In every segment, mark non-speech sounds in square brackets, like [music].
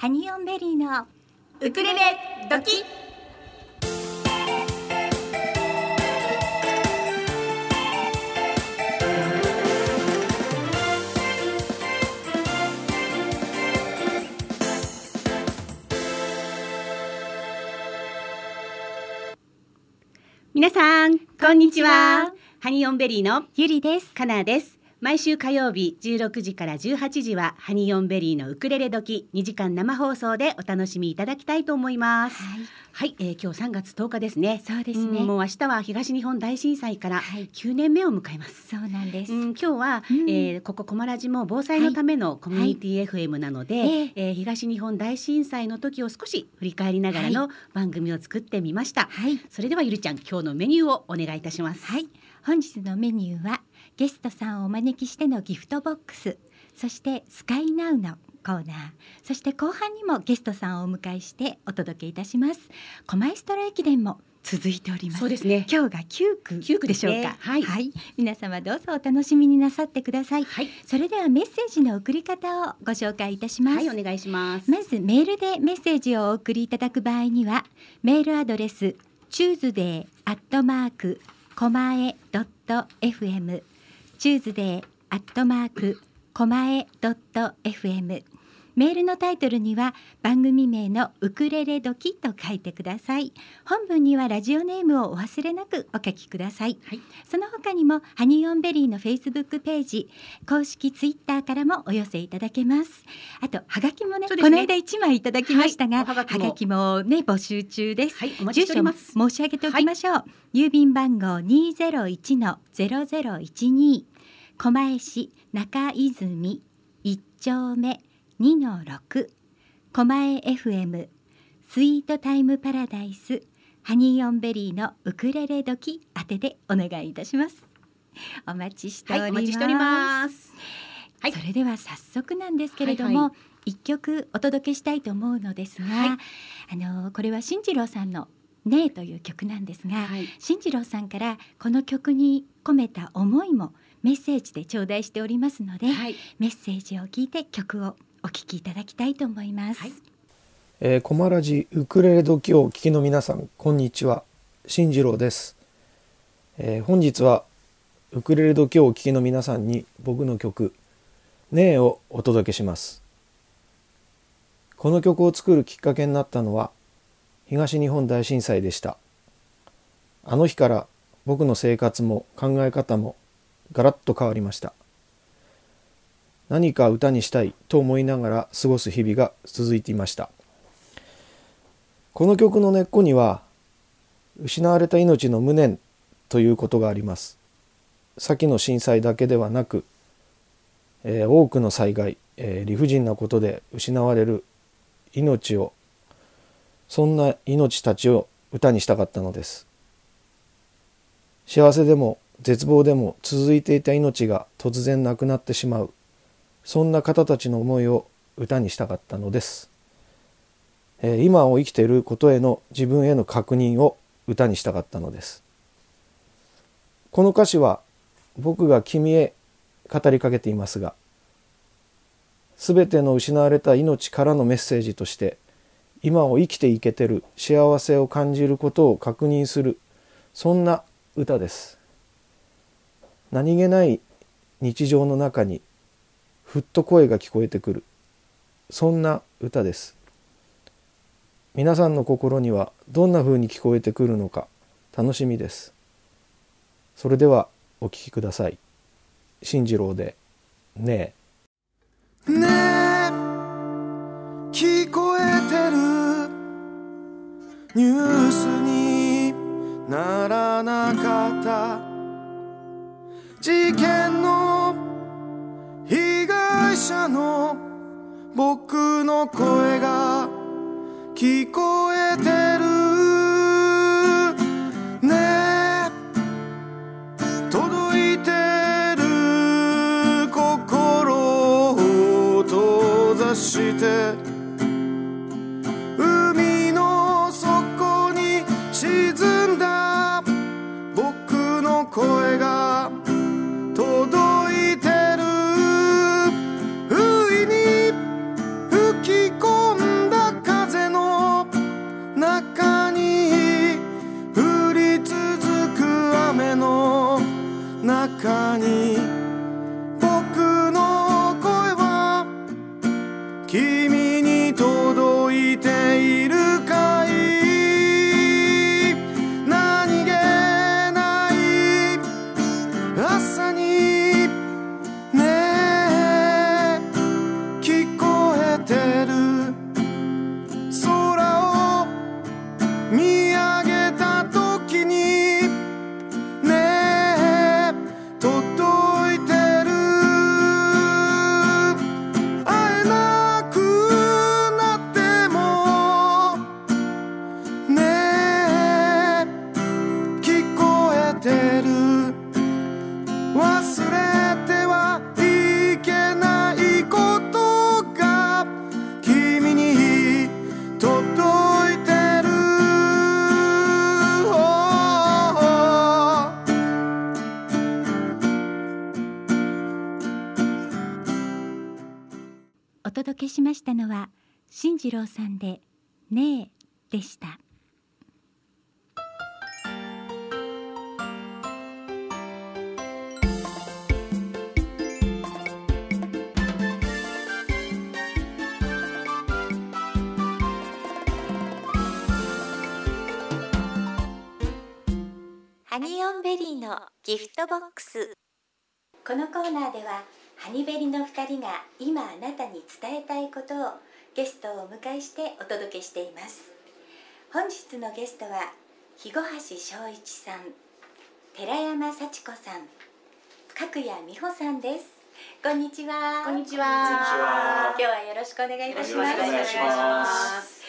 ハニーオンベリーのウクレレドキ。皆さんこんにちは。ハニーオンベリーのゆりです。カナーです毎週火曜日16時から18時はハニーオンベリーのウクレレ時2時間生放送でお楽しみいただきたいと思いますはい。はい、えー、今日3月10日ですねそうですね。んもう明日は東日本大震災からはい9年目を迎えます、そうなんです、うん、今日は、うん。えーここコマラジも防災のためのコミュニティ FM なので、ええ。えー東日本大震災の時を少し振り返りながらの番組を作ってみました、はい。それではゆりちゃん今日のメニューをお願いいたします。はい。本日のメニューはゲストさんをお招きしてのギフトボックスそしてスカイナウのコーナーそして後半にもゲストさんをお迎えしてお届けいたします。狛江ストロ駅伝も続いております。そうですね。今日が9区9区でしょうか？はい。皆様どうぞお楽しみになさってください。はい、それではメッセージの送り方をご紹介いたします、はい、お願いします。まずメールでメッセージをお送りいただく場合にはメールアドレス tuesday アットマークコマエドット fm Tuesday アットマークコマエドット fm メールのタイトルには番組名のウクレレドキと書いてください。本文にはラジオネームをお忘れなくお書きください。はい。その他にもハニーオンベリーのフェイスブックページ公式ツイッターからもお寄せいただけます。あとハガキもねね。この間一枚いただきましたが、ハガキもね募集中です。はい。住所も申し上げておきましょう、郵便番号二ゼロ一のゼロゼロ一二狛江市中泉一丁目二の六。狛江 FM スイートタイムパラダイス。ハニーオンベリーのウクレレ時当てでお願いいたします。お待ちしております、待ちしております。はい。それでは早速なんですけれども、はいは一曲お届けしたいと思うのですが、はい。あのこれは進次郎さんのねえという曲なんですが、はい。進次郎さんからこの曲に込めた思いもメッセージで頂戴しておりますので、はい。メッセージを聞いて曲をお聴きいただきたいと思います。はい。えー、コマラジウクレレ時をお聞きの皆さんこんにちは。進次郎です、えー本日はウクレレ時をお聞きの皆さんに僕の曲「ねえ」をお届けします。この曲を作るきっかけになったのは東日本大震災でした。あの日から僕の生活も考え方もガラッと変わりました何か歌にしたいと思いながら過ごす日々が続いていました。この曲の根っこには失われた命の無念ということがあります。先の震災だけではなく、えー多くの災害、えー理不尽なことで失われる命をそんな命たちを歌にしたかったのです。幸せでも絶望でも続いていた命が突然なくなってしまう。そんな方たちの思いを歌にしたかったのです。えー今を生きていることへの自分への確認を歌にしたかったのです。この歌詞は僕が君へ語りかけていますが全ての失われた命からのメッセージとして今を生きていけてる幸せを感じることを確認するそんな歌です。何気ない日常の中にふっと声が聞こえてくる。そんな歌です。皆さんの心にはどんな風に聞こえてくるのか楽しみです。それではお聴きください。進次郎でねえ。ねえ聞こえてる。ニュースにならなかった。事件の者の僕の声が聞こえてる。次郎さんでねえでした。ハニオンベリーのギフトボックス。このコーナーではハニベリの2人が今あなたに伝えたいことをゲストをお迎えしてお届けしています。本日のゲストは肥後橋翔一さん寺山幸子さん角谷美穂さんです。こんにちは。こんにちは。今日はよろしくお願いいたします。よろしくお願いします。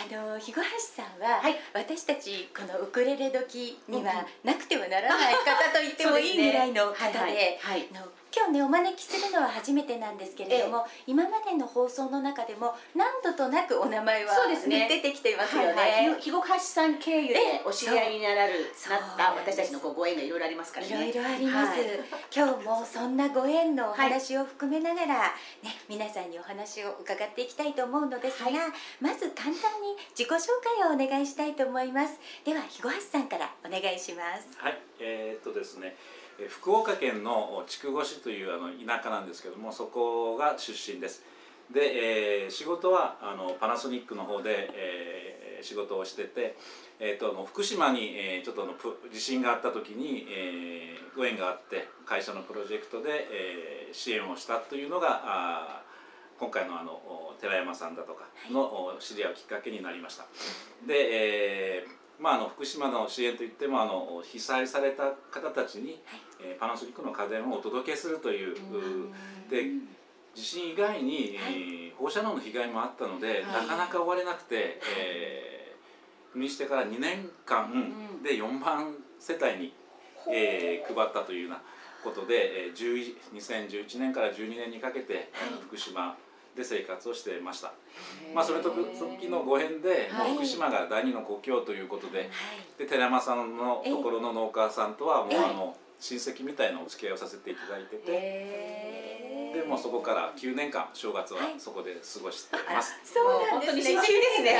あの肥後橋さんは、はい。私たちこのウクレレ時にはなくてはならない方と言ってもいいぐらいの方で、はい。あの今日ねお招きするのは初めてなんですけれども、今までの放送の中でも何度となくお名前はそうですね。出てきてますよね。はいはい、肥後橋さん経由でえお知り合いにならるなった私たちのご縁がいろいろありますからいね。ろいろあります、はい。今日もそんなご縁のお話を含めながら、ね、皆さんにお話を伺っていきたいと思うのですが、まず簡単に自己紹介をお願いしたいと思います。では肥後橋さんからお願いします。はい、えーっとですね、えー福岡県の筑後市というあの田舎なんですけども、そこが出身です。で、えー仕事はあのパナソニックの方で、えー仕事をしてて、えーっと福島に、えーちょっとあのプ地震があった時に、えーご縁があって会社のプロジェクトで、えー支援をしたというのがあー今回のあのお寺山さんだとかのお知り合うきっかけになりました。で、えーまあ、あの福島の支援といってもあの被災された方たちに、えーパナソニックの家電をお届けするという、で地震以外に、えー放射能の被害もあったので、なかなか終われなくて、えー赴任してから2年間で4万世帯に、えー配ったというようなことで、えー11 2011年から12年にかけて、福島で生活をしてました。まあ、それと時のご縁で、はいもう福島が第二の故郷ということではいで寺山さんのところの農家さんとはもうええあの親戚みたいなお付き合いをさせていただいてて、でもうそこから9年間正月ははいそこで過ごしてます。そうなんですね親戚ですね。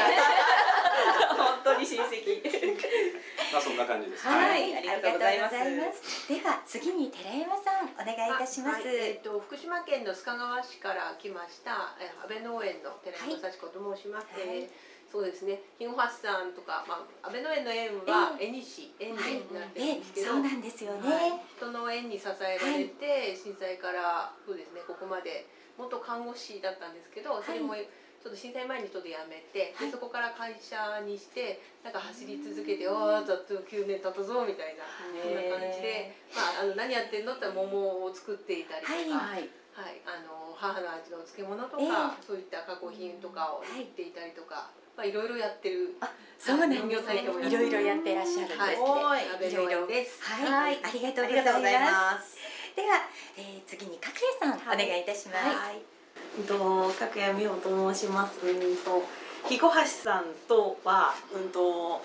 本当に親戚。[laughs] まあそんな感じです。はい。ありがとうございます。では次に寺山さんお願いいたします、はい、えっ、と福島県の須賀川市から来ましたえー安倍農園の寺山幸子と申します。はい。えーそうですね。日後橋さんとかまあ安倍農園の園は縁西園になってるんですけど、そうなんですよね、はい、人の縁に支えられて、震災からそうですねここまで元看護師だったんですけど、それもちょっと震災前にちょっと辞めて、でそこから会社にしてなんか走り続けて、ああざっと9年経ったぞみたいなそんな感じで、まああの何やってんのって桃を作っていたりとか。はい。はい、あの母の味の漬物とか、えそういった加工品とかを売っていたりとか、まあいろいろやってる。そうなんですね。いろいろやってらっしゃるんですね、はい、い。ろいろ園です。はい、ありがとうございます。では、えー、次に角谷さん、はい。お願いいたします、はい。うんと角谷美穂と申します。うんと肥後橋さんとはうんと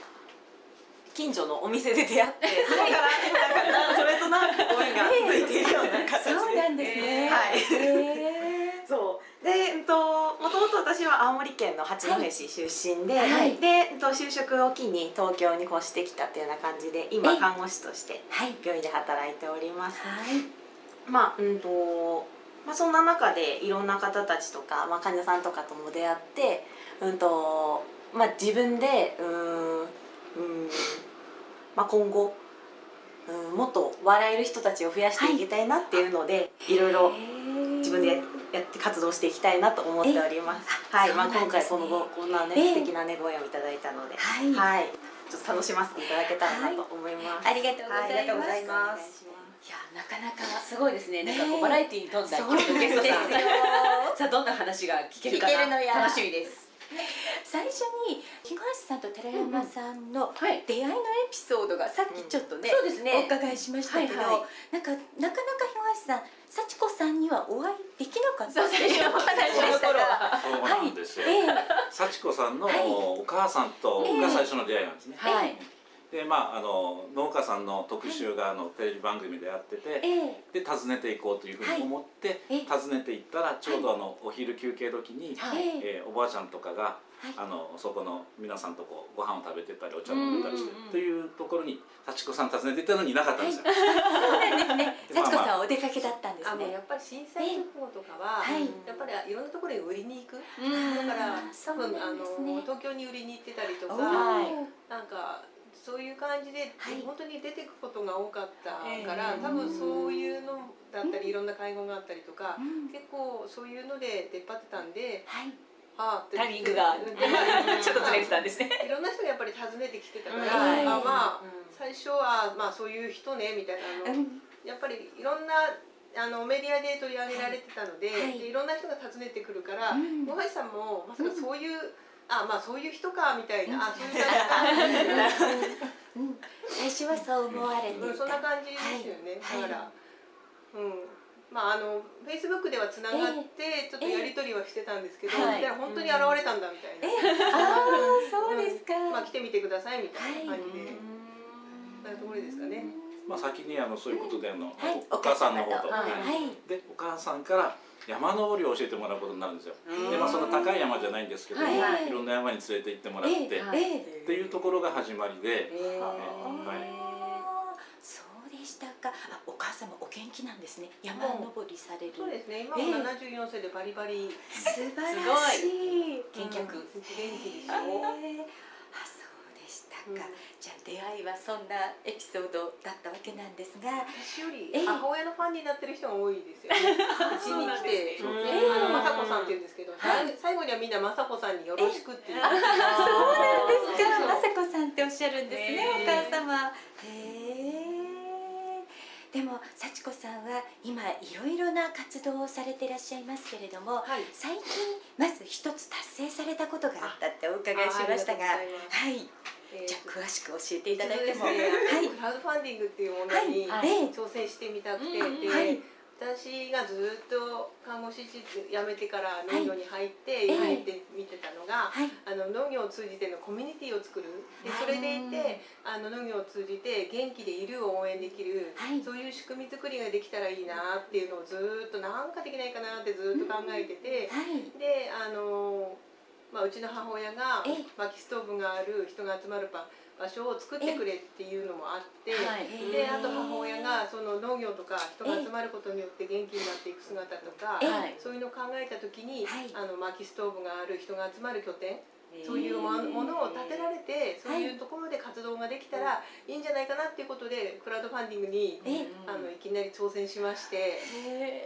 近所のお店で出会って、そこからなんかなそれとなんかご縁が続いているような形で。そうなんですねはい。へ [laughs] そうで、うんと、もともと私は青森県の八戸市出身で、はいで、うんと、就職を機に東京に越してきたっていうような感じで今え看護師として病院で働いております。はいまあうんとまあ、そんな中でいろんな方たちとか、まあ、患者さんとかとも出会って、うんとまあ自分でうーんうーんまあ今後うんもっと笑える人たちを増やしていきたいなっていうので、い、ろいろ自分でやって活動していきたいなと思っております。はい、まあ今回このこんなね、ええ。素敵なねご縁をいただいたので、はい。はい、ちょっと楽しませていただけたらなと思います。ありがとうござい。ありがとうございます。いやなかなかすごいですね。なんかこうバラエティーに富んだそうなんですよ。ゲストさん。さあどんな話が聞けるか聞けるのやな楽しみです。最初に東さんと寺山さんのはい。出会いのエピソードがさっきちょっとね、そうですね。お伺いしましたけど、はいはい。なんかなかなか東さん幸子さんにはお会いできなかった。そうっていうお話でしたが。そうなんですよ、ええ。幸子さんのはい。お母さんとが最初の出会いなんですね、はい。でまああの農家さんの特集があのテレビ番組でやってて、ええ。で訪ねていこうというふうに思って、はいえ。訪ねていったらちょうどあのお昼休憩時に、はい。えおばあちゃんとかが、はい。あのそこの皆さんとこうご飯を食べてたりお茶を飲んでたりしてというところに幸子さん訪ねていったのにいなかったんですよ。[laughs] そうなんですね。[laughs] 幸子さんはお出かけだったんですね。あのやっぱり震災直後とかは、ええ。はい。やっぱりいろんなところに売りに行く、うん。だから多分あの東京に売りに行ってたりとか、なんかそういう感じで、はい。本当に出てくことが多かったから、ええ。多分そういうのだったり、いろんな会合があったりとか、うん。結構そういうので出っ張ってたんで、はい。ああタイミングがうん。[laughs] ちょっとずれてたんですね。[laughs] いろんな人がやっぱり訪ねてきてたから、はい。あまあ最初はまあそういう人ねみたいなの、うん。やっぱりいろんなあのメディアで取り上げられてたので,、はい。い、でいろんな人が訪ねてくるからうん。大橋さんもまさかそういう、あまあそういう人かみたいな、うん。あそういう感じかうん。最初はそう思われていうん、そんなた感じですよね、はい。だから、うん。まああのフェイスブックではつながって、ちょっとやり取りはしてたんですけど、はいいや本当に現れたんだみたいな、ああそうですか、まあ来てみてくださいみたいな感じで、うんそういうところですかね。まあ先にあのそういうことであの、はい。お母さんの方と、はい。でお母さんから山登りを教えてもらうことになるんですよ。でまあその高い山じゃないんですけど、はいはい。いろんな山に連れて行ってもらって、ええはい。ええ。っていうところが始まりで、えーはい。そうでしたか。あお母様お元気なんですね。山登りされる。そうですね、今もええ。74歳でバリバリ。素晴らしい。健脚元気ですあよ。うん。じゃあ出会いはそんなエピソードだったわけなんですが私よりええ。母親のファンになってる人が多いですよ。ね。うちに来て、あの雅子さんって言うんですけど、はい。最後にはみんな雅子さんによろしくっていう。そうなんですか。雅子さんっておっしゃるんですね、お母様。へえ。でも幸子さんは今いろいろな活動をされていらっしゃいますけれどもはい。最近まず一つ達成されたことがあったってお伺いしましたがはいえーじゃあ詳しく教えていただいても。ね。はい。クラウドファンディングっていうものに挑戦してみたくて、はい。私がずっと看護師室辞めてから農業に入って、ええ入ってみてたのが、はい。あの農業を通じてのコミュニティを作る。ではいそれでいてあの農業を通じて元気でいるを応援できる、はい。そういう仕組み作りができたらいいなっていうのをずっとなんかできないかなってずっと考えてて、はい。であの、まあ、うちの母親がええ。薪ストーブがある人が集まる場場所を作ってくれっていうのもあって。はい。であと母親がその農業とか人が集まることによって元気になっていく姿とかそういうのを考えた時に、はい。あの薪ストーブがある人が集まる拠点そういうもものを建てられてそういうところで活動ができたらいいんじゃないかなっていうことでクラウドファンディングにえあのいきなり挑戦しまして。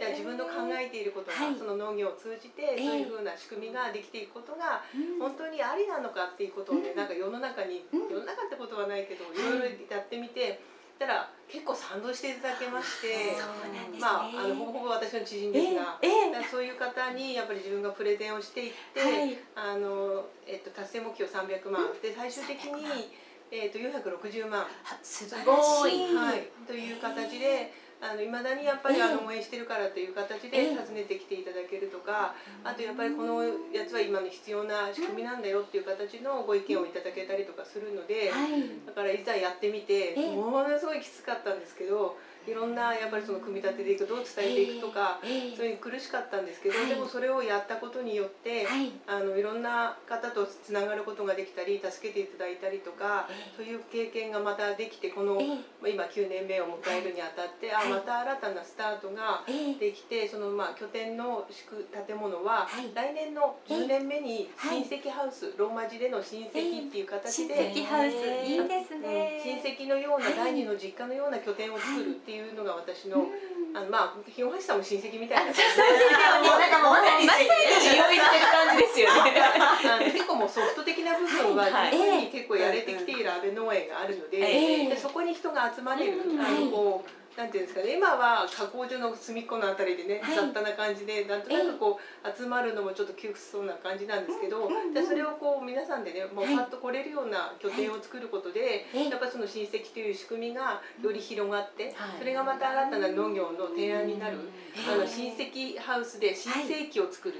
じゃあ自分の考えていることが、はい。その農業を通じてえ。そういうふうな仕組みができていくことがうん。本当にありなのかっていうことをね、うん。なんか世の中に、うん。世の中ってことはないけどいろいろやってみてたら結構賛同していただけましてね。まああのほぼほぼ私の知人ですが。ええだからそういう方にやっぱり自分がプレゼンをしていって、はい。あのえっと、達成目標300万、で最終的300万に、えっと、460万、あ素晴らごしい。はい、という形であの未だにやっぱりええあの応援してるからという形ええで訪ねてきていただけるとか、あとやっぱりこのやつは今の必要な仕組みなんだよっていう形のご意見をいただけたりとかするので、はい。だからいざやってみてええ。ものすごいきつかったんですけどいろんなやっぱりその組み立てていくどう伝えていくとか、ええそういう苦しかったんですけど、はい。でもそれをやったことによって、はい。あのいろんな方とつながることができたり助けていただいたりとか、ええ。そういう経験がまたできてこの、ええ。まあ今9年目を迎えるにあたって、はい。あまた新たなスタートがええ。できてそのまあ拠点の宿建物は、はい。来年の10年目にはい親戚ハウス、ローマ字での親戚っていう形親で、戚ハウスいいですうんね親戚のようなはい。第二の実家のような拠点を作るっていうのが私の、あのまあ日本橋さんも親戚みたいな。感じでなんかもうまさに血を入れてる感じですよね。結構もうソフト的な部分ははい十分に結構やれてきている安倍農園があるので,、ええ。でそこに人が集まれる、うん。あのこうなんていうんですかね今は加工所の隅っこのあたりでね、はい。雑多な感じでなんとなくこう集まるのもちょっと窮屈そうな感じなんですけど、でそれをこう皆さんでねもうはい。パッと来れるような拠点を作ることで、ええやっぱりその親戚という仕組みがより広がって、はい。それがまた新たな農業の提案になる、えあの親戚ハウスで新世紀を作る。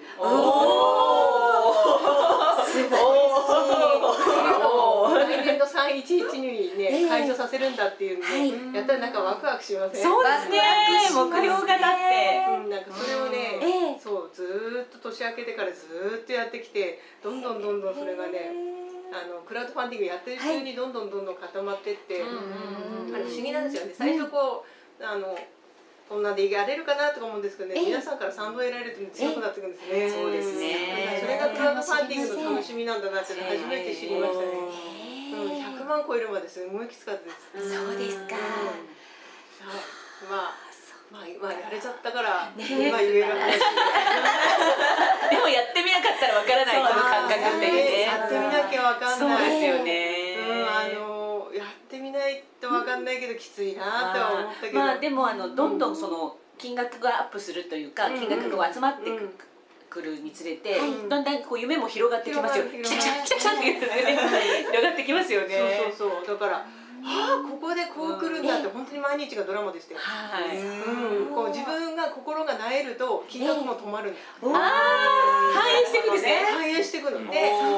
すごい。来年の311にね、ええ解除させるんだっていうので、やったらなんかワクワクしません。そうですね。目標がだって。うん、なんかそれをね、ええ。そうずーっと年明けてからずーっとやってきてどんどんどんどんそれがね、あのクラウドファンディングやってる中にどんどんどんどん固まってって、あの不思議なんですよね。最初こうあのこんなんでやれるかなとか思うんですけどね、ええ。皆さんから賛同得られると強くなってくるんですね、そうですね。それがクラウドファンディングの楽しみなんだなって初めて知りましたね、うん、100万超えるまですごいきつかったです、そうですか。はいまあまあ、まあ、やれちゃったから、ね。今言える話でもやってみなかったらわからないこの感覚ってね。やってみなきゃわかんない。ですよね。うん、あのやってみないとわかんないけどきついなとは思ったけど、まあでもあのどんどんその金額がアップするというか、うん。金額が集まってうんくるにつれて、はいだんだんこう夢も広がってきますよ。っていうのがね広がってきますよね。そうそうそうだからああここでこう来るんだって本当に毎日がドラマでしたよ、はい。うん、こう自分が心がなえると金額も止まるんだ、ああ反映していくんですね。反映していくの。で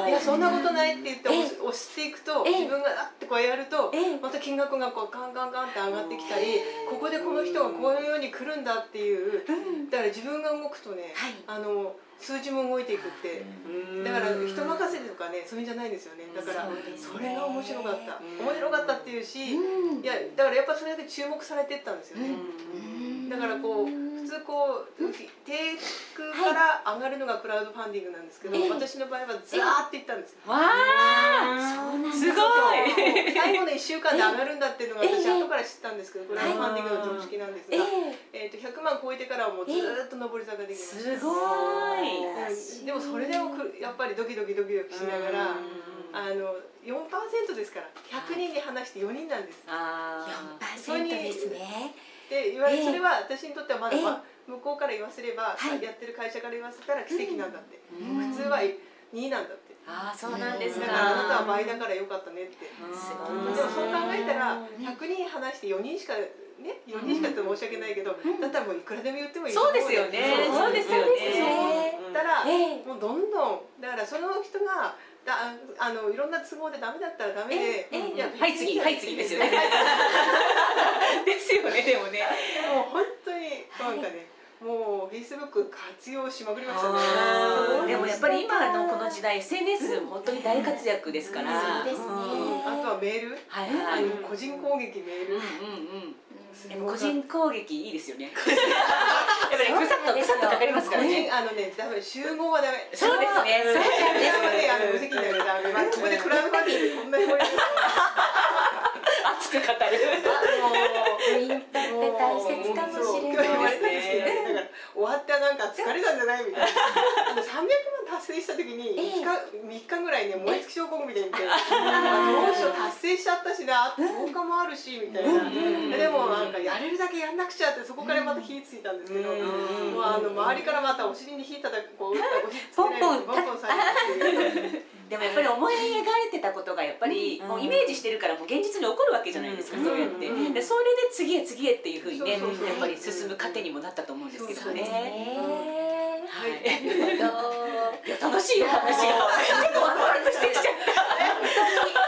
いやそんなことないって言って押していくとえ自分があってこうやるとええ。また金額がこうガンガンガンって上がってきたりここでこの人がこういうように来るんだっていう。だから自分が動くとねはい。あの数字も動いていくって。だから人任せとかねそういうんじゃないんですよね。だからそれが面白かった。面白かったっていうしうん。いやだからやっぱそれで注目されていったんですよね。だからこう普通こう低空から上がるのがクラウドファンディングなんですけど、ええ。私の場合はザーっていったんですよ。わあ。そうなんだ。すごい。最後の1週間で上がるんだっていうのがええ。私後から知ったんですけどクラウドファンディングの常識なんですえが、ええー、と100万超えてからはもうずーっと上り坂できましたす。ごい。うんでもそれでもくやっぱりドキドキドキドキしながらあの4%ですから100人に話して4人なんです。あ4%ですねで言われええ。それは私にとってはまだ、ええ。ま向こうから言わせれば、はい。やってる会社から言わせたら奇跡なんだって、うん。普通は2なんだって。あーそうなんですか。だからあなたは倍だからよかったねって、すごでもそう考えたら100人話して4人しかね4人しかって申し訳ないけど、だったらもういくらでも言ってもいいとそう思ですよね。そうですよね。だったら、ええ。もうどんどんだからその人がだあのいろんな都合でダメだったらダメで、ええいやはい次はい次ですよね。[laughs] ですよねでもね。もう本当になんかね、もうフェイスブック活用しまくりましたね。でもやっぱり今のこの時代 SNS 本当に大活躍ですから。そうですねあとはメール、はいはい。個人攻撃メール、うんうん。すごいでも個人攻撃いいですよね。[laughs] やっぱりぐさっとぐさっとかかりますから個ね。人あのね、ダメ集合はダメ。そうですね。そうそれはね、あの無責任だダメ。まあここでクラウドファンディングでこんなに盛り上がる熱く語る。もうインタって大切かもしれないですね、終わってなんか疲れたんじゃないみたいな。あの300万達成した時にええ。3日3日ぐらいね燃え尽き症候群みたいに言って、あどうしよう達成しちゃったしな、10日もあるしみたいな。でもなんかやれるだけやんなくちゃってそこからまた火ついたんですけど、もうあの周りからまたお尻に火叩くこう押し付けられるポンポンボンボンされて。でもやっぱり思い描いてたことがやっぱりもうイメージしてるからもう現実に起こるわけじゃないですか、うんそうやって、うんでそれで次へ次へっていうふうにねそうそうそうやっぱり進む糧にもなったと思うんですけどね。ねはい。楽しいお話が。[laughs] 結構ワクワクしてきちゃった。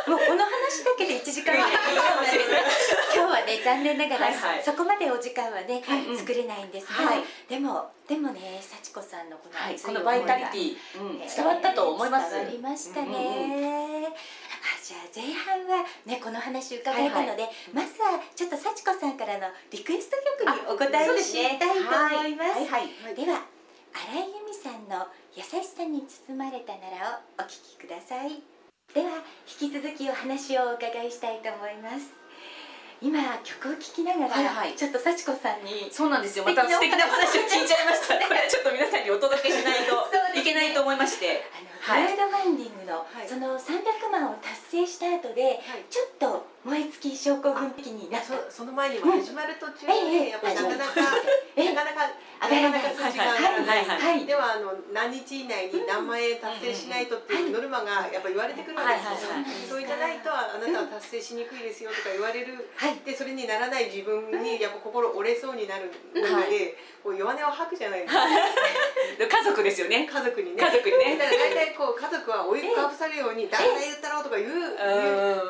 もうこの話だけで1時間ぐらいかかるかもしれない。[laughs] 今日はね残念ながら、はいはい。そこまでお時間はね、はいうん。作れないんですが、はい。でもでもね幸子さんのこのはい、熱い思いがこのバイタリティ、うん、伝わったと思います。伝わりましたね、うんあじゃあ前半はねこの話伺えたので、まずはちょっと幸子さんからのリクエスト曲にお答えをしたいと思います。はい。はい。では新井由美さんの「優しさに包まれたなら」をお聴きくださいでは引き続きお話をお伺いしたいと思います。今曲を聴きながら、はいはい。ちょっと幸子さんにそうなんですよ。また素敵な話を。聞いちゃいました。[laughs] これはちょっと皆さんにお届けしないといけないと思いまして。クラウドファンディングの、はい。その300万を達成した後で、はい。ちょっと燃え尽き症候群的になったそその前にも始まる途中ええでやっぱりなかなかええ。なかなかなかなか数字が上がらないではあの何日以内に何万円達成しないとっていうノルマがやっぱ言われてくるわけですよ。それじゃないとあなたは達成しにくいですよとか言われる。はい。でそれにならない自分にやっぱ心折れそうになるのでこう弱音を吐くじゃないですか。[laughs] 家族ですよね。家族にね。家族にね。だから大体こう家族は追いかぶされるように「誰が言ったろ?」とか言う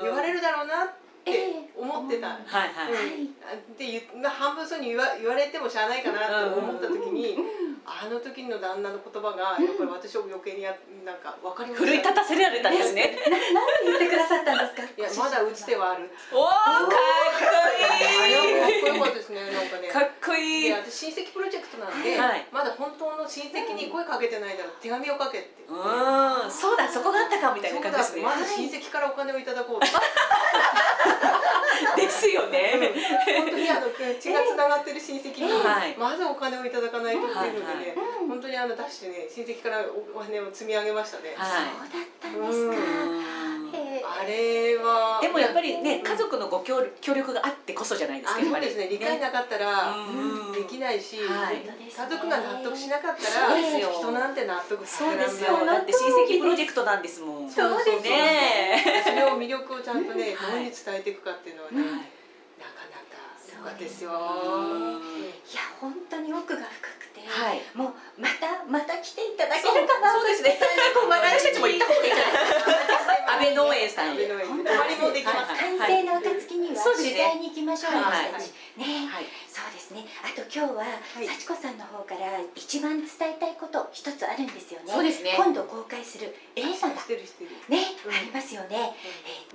言われるだろうなって思ってた。はいはい。うん。で半分そうに言わ言われてもしゃあないかなと思った時に、あの時の旦那の言葉がやっぱり私を余計にやなんか分かり奮い立たせられたんですね。な何言ってくださったんですか？いやまだ打つ手はある。おお、かっあれはかっこよこかったですねなんかね。いい。かっこいい。で私親戚プロジェクトなんで、はい。まだ本当の親戚に声かけてないなら手紙をかけって、うん、そうだ、そこがあったかみたいな感じですね。まず親戚からお金をいただこう [laughs] [laughs] ですよね。本当にあの血がつながってる親戚に、はい。まずお金をいただかないとっていうのでね、はい。はい本当にあの出してね親戚からお金を積み上げましたね、はそうだったんですかあれはでもやっぱりね、家族のご協協力があってこそじゃないですか。あそうですね理解なかったらうんできないし、はい家族が納得しなかったら人なんて納得さそうですよ。だって親戚プロジェクトなんですもん。そうですね。それを魅力をちゃんとね、はいどうに伝えていくかっていうのはね、はいなかなかすごかったですよ。うんいや本当に奥が深くて、はいもうまたまた来ていただけるかなそうですね。私たちも行った方がいいんじゃないですか。安倍農園さんへ。安倍農園泊まりもできます。はい。完成の暁には取材に行きましょうね、ね。あと今日は、い。幸子さんの方から一番伝えたいこと一つあるんですよね。そうですね。今度公開する映画が。ね、うん。ありますよね、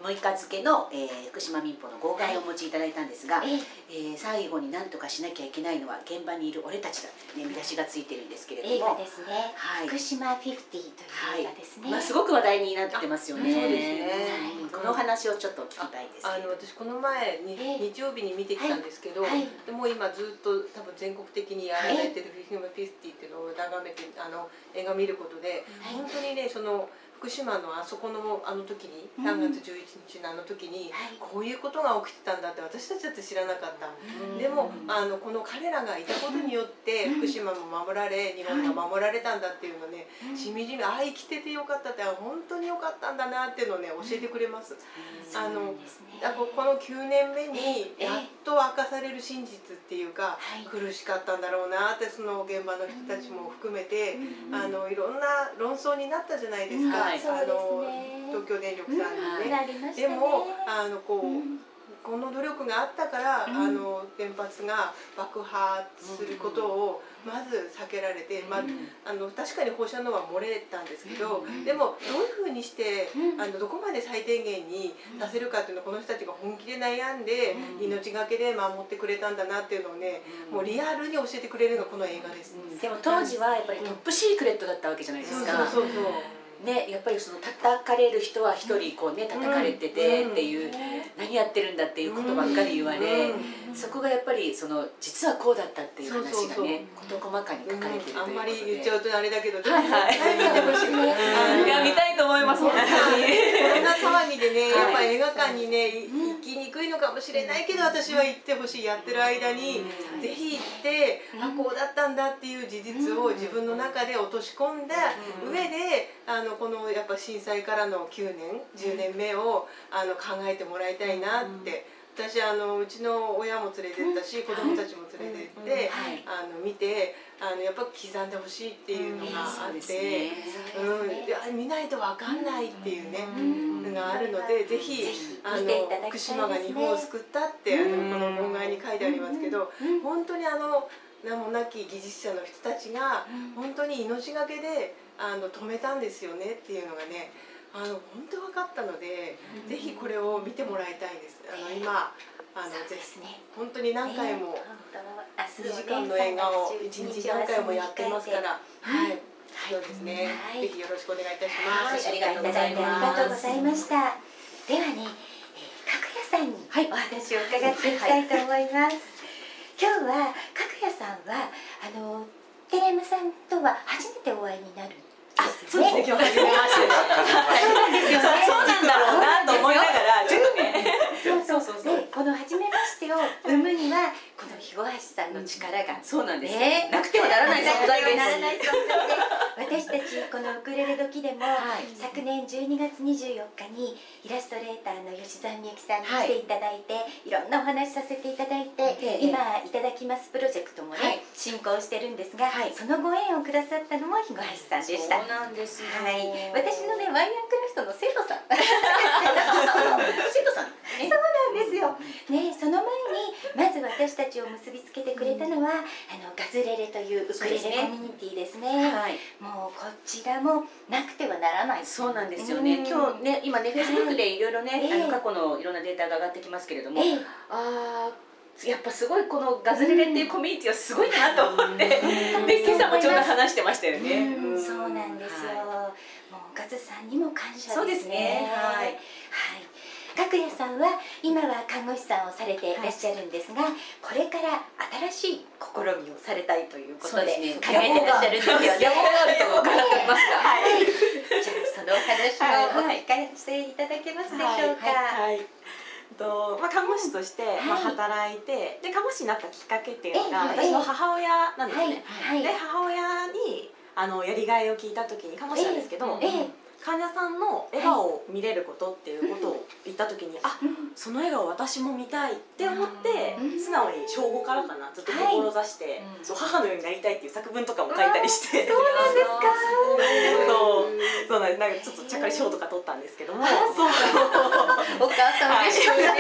六日付の、えー、福島民報の号外をお持ちいただいたんですが、ええ。ー最後に何とかしなきゃいけないのは現場にいる俺たちだってね見出しがついてるんですけれども。映画ですね、はい。福島フィフティという映画ですね、まあ、すごく話題になってますよね。あそうですね。はいこのお話をちょっと聞きたいですあけど。の私この前に、ええ。日曜日に見てきたんですけど、はい。はい。でもう今ずっと多分全国的にやられてるフィフィムフィフティっていうのを眺めてあの映画見ることで、はい。本当にねその福島のあそこのあの時にうん。3月11日のあの時に、はい。こういうことが起きてたんだって私たちだって知らなかった。でもあのこの彼らがいたことによって福島も守られ日本が守られたんだっていうのねしみじみああ生きててよかったってあ本当によかったんだなっていうのをね教えてくれます。あのあここの9年目にええ。やっと明かされる真実っていうかはい。苦しかったんだろうなってその現場の人たちも含めてあのいろんな論争になったじゃないですか、はいあの東京電力さんにね。でもあのこう、うん。この努力があったから、うん。あの原発が爆発することをまず避けられて、まあ、あの確かに放射能は漏れたんですけど、でもどういうふうにして、うん。あのどこまで最低限に出せるかっていうのをこの人たちが本気で悩んで、うん。命がけで守ってくれたんだなっていうのをね、もうリアルに教えてくれるのがこの映画です。でも当時はやっぱりトップシークレットだったわけじゃないですか。そうそうそうね、やっぱりその叩かれる人は一人こうね叩かれててっていう、何やってるんだっていうことばっかり言われ、うんそこがやっぱりその実はこうだったっていう話そうそうそう。がね事細かに書かれてるということで、あんまり言っちゃうとあれだけど、はいはい。絶対見てほしいあのいや見たいと思います本当に。コロナ騒ぎでね、はい。やっぱ映画館にねい行きにくいのかもしれないけど私は行ってほしいやってる間に、うん。ぜひ行って、あこうだったんだっていう事実を自分の中で落とし込んだ上で、あのこのやっぱ震災からの9年10年目をあの考えてもらいたいなって。私あのうちの親も連れてったし子供たちも連れてって、はい。あの見てあのやっぱ刻んでほしいっていうのがあって、そうですね。うん。見ないとわかんないっていうね、のがあるのでぜひあの福島が日本を救ったってあのこの文外に書いてありますけど、本当にあの名もなき技術者の人たちが本当に命がけであの止めたんですよねっていうのがねあの本当分かったので、ぜひこれを見てもらいたいです。あの今あのですね本当に何回もね本当2時間の映画を1日何回もやってますから、はいはい、そうですね、はいぜひよろしくお願いいたします。はい、ありがとうございます。ありがとうございました。ではね、えー、かくやさんにお話を伺っていきたいと思います。今日はかくやさんはあのテレムさんとは初めてお会いになる。あ、そうですね。今日初めまして。そうそうなんだろうなと思いながらちょっとね。そうそうそう。で、この初めましてを生むにはこの肥後橋さんの力が、そうなんです。ね、なくてはならない存在です。私たちこのウクレレ時でも、昨年12月24日にイラストレーターの吉澤美幸さんに来ていただいて、い、ろんなお話しさせていただいて、ええ今いただきますプロジェクトもね、はい進行してるんですが、はいそのご縁をくださったのも肥後橋さんでした。そうなんですよ。はい、私のねワインクラフトの生徒さん [laughs] 生徒さん。そうなんですよ。ね、その前にまず私たちを結びつけてくれたのは、あのガズレレというウクレレコミュニティですね。はい。もうこちらもなくてはならない。そうなんですよね。うん今日ね、今ね、フェイスブックでいろいろね、ええあの過去のいろんなデータが上がってきますけれども、ええああ。やっぱすごいこのガズレレっていうコミュニティはすごいなと思って、で今朝もちょうど話してましたよね。うんそうなんですよ。はもうガズさんにも感謝ですね。そうですねはいはい。角谷さんは今は看護師さんをされていらっしゃるんですが、これから新しい試みをされたいということで考えていらっしゃるんですよね。野望があると伺っておりますが、はい。じゃあそのお話をお聞かせいただけますでしょうか？はい。とまあ看護師として、まあはい働いてで看護師になったきっかけっていうのがええ私の母親なんですはい。ね。はい。で母親にあのやりがいを聞いた時に看護師なんですけど、ええ患者さんの笑顔を見れることっていうことを言った時に、あその笑顔私も見たいって思って、うん。素直に小5からかなずっと志して、うん。そう母のようになりたいっていう作文とかも書いたりして、そうなんですか？[laughs] そう。そうなんなんかちょっとちゃっかり賞とか取ったんですけども、そう。[laughs] お母さん嬉しいですよね。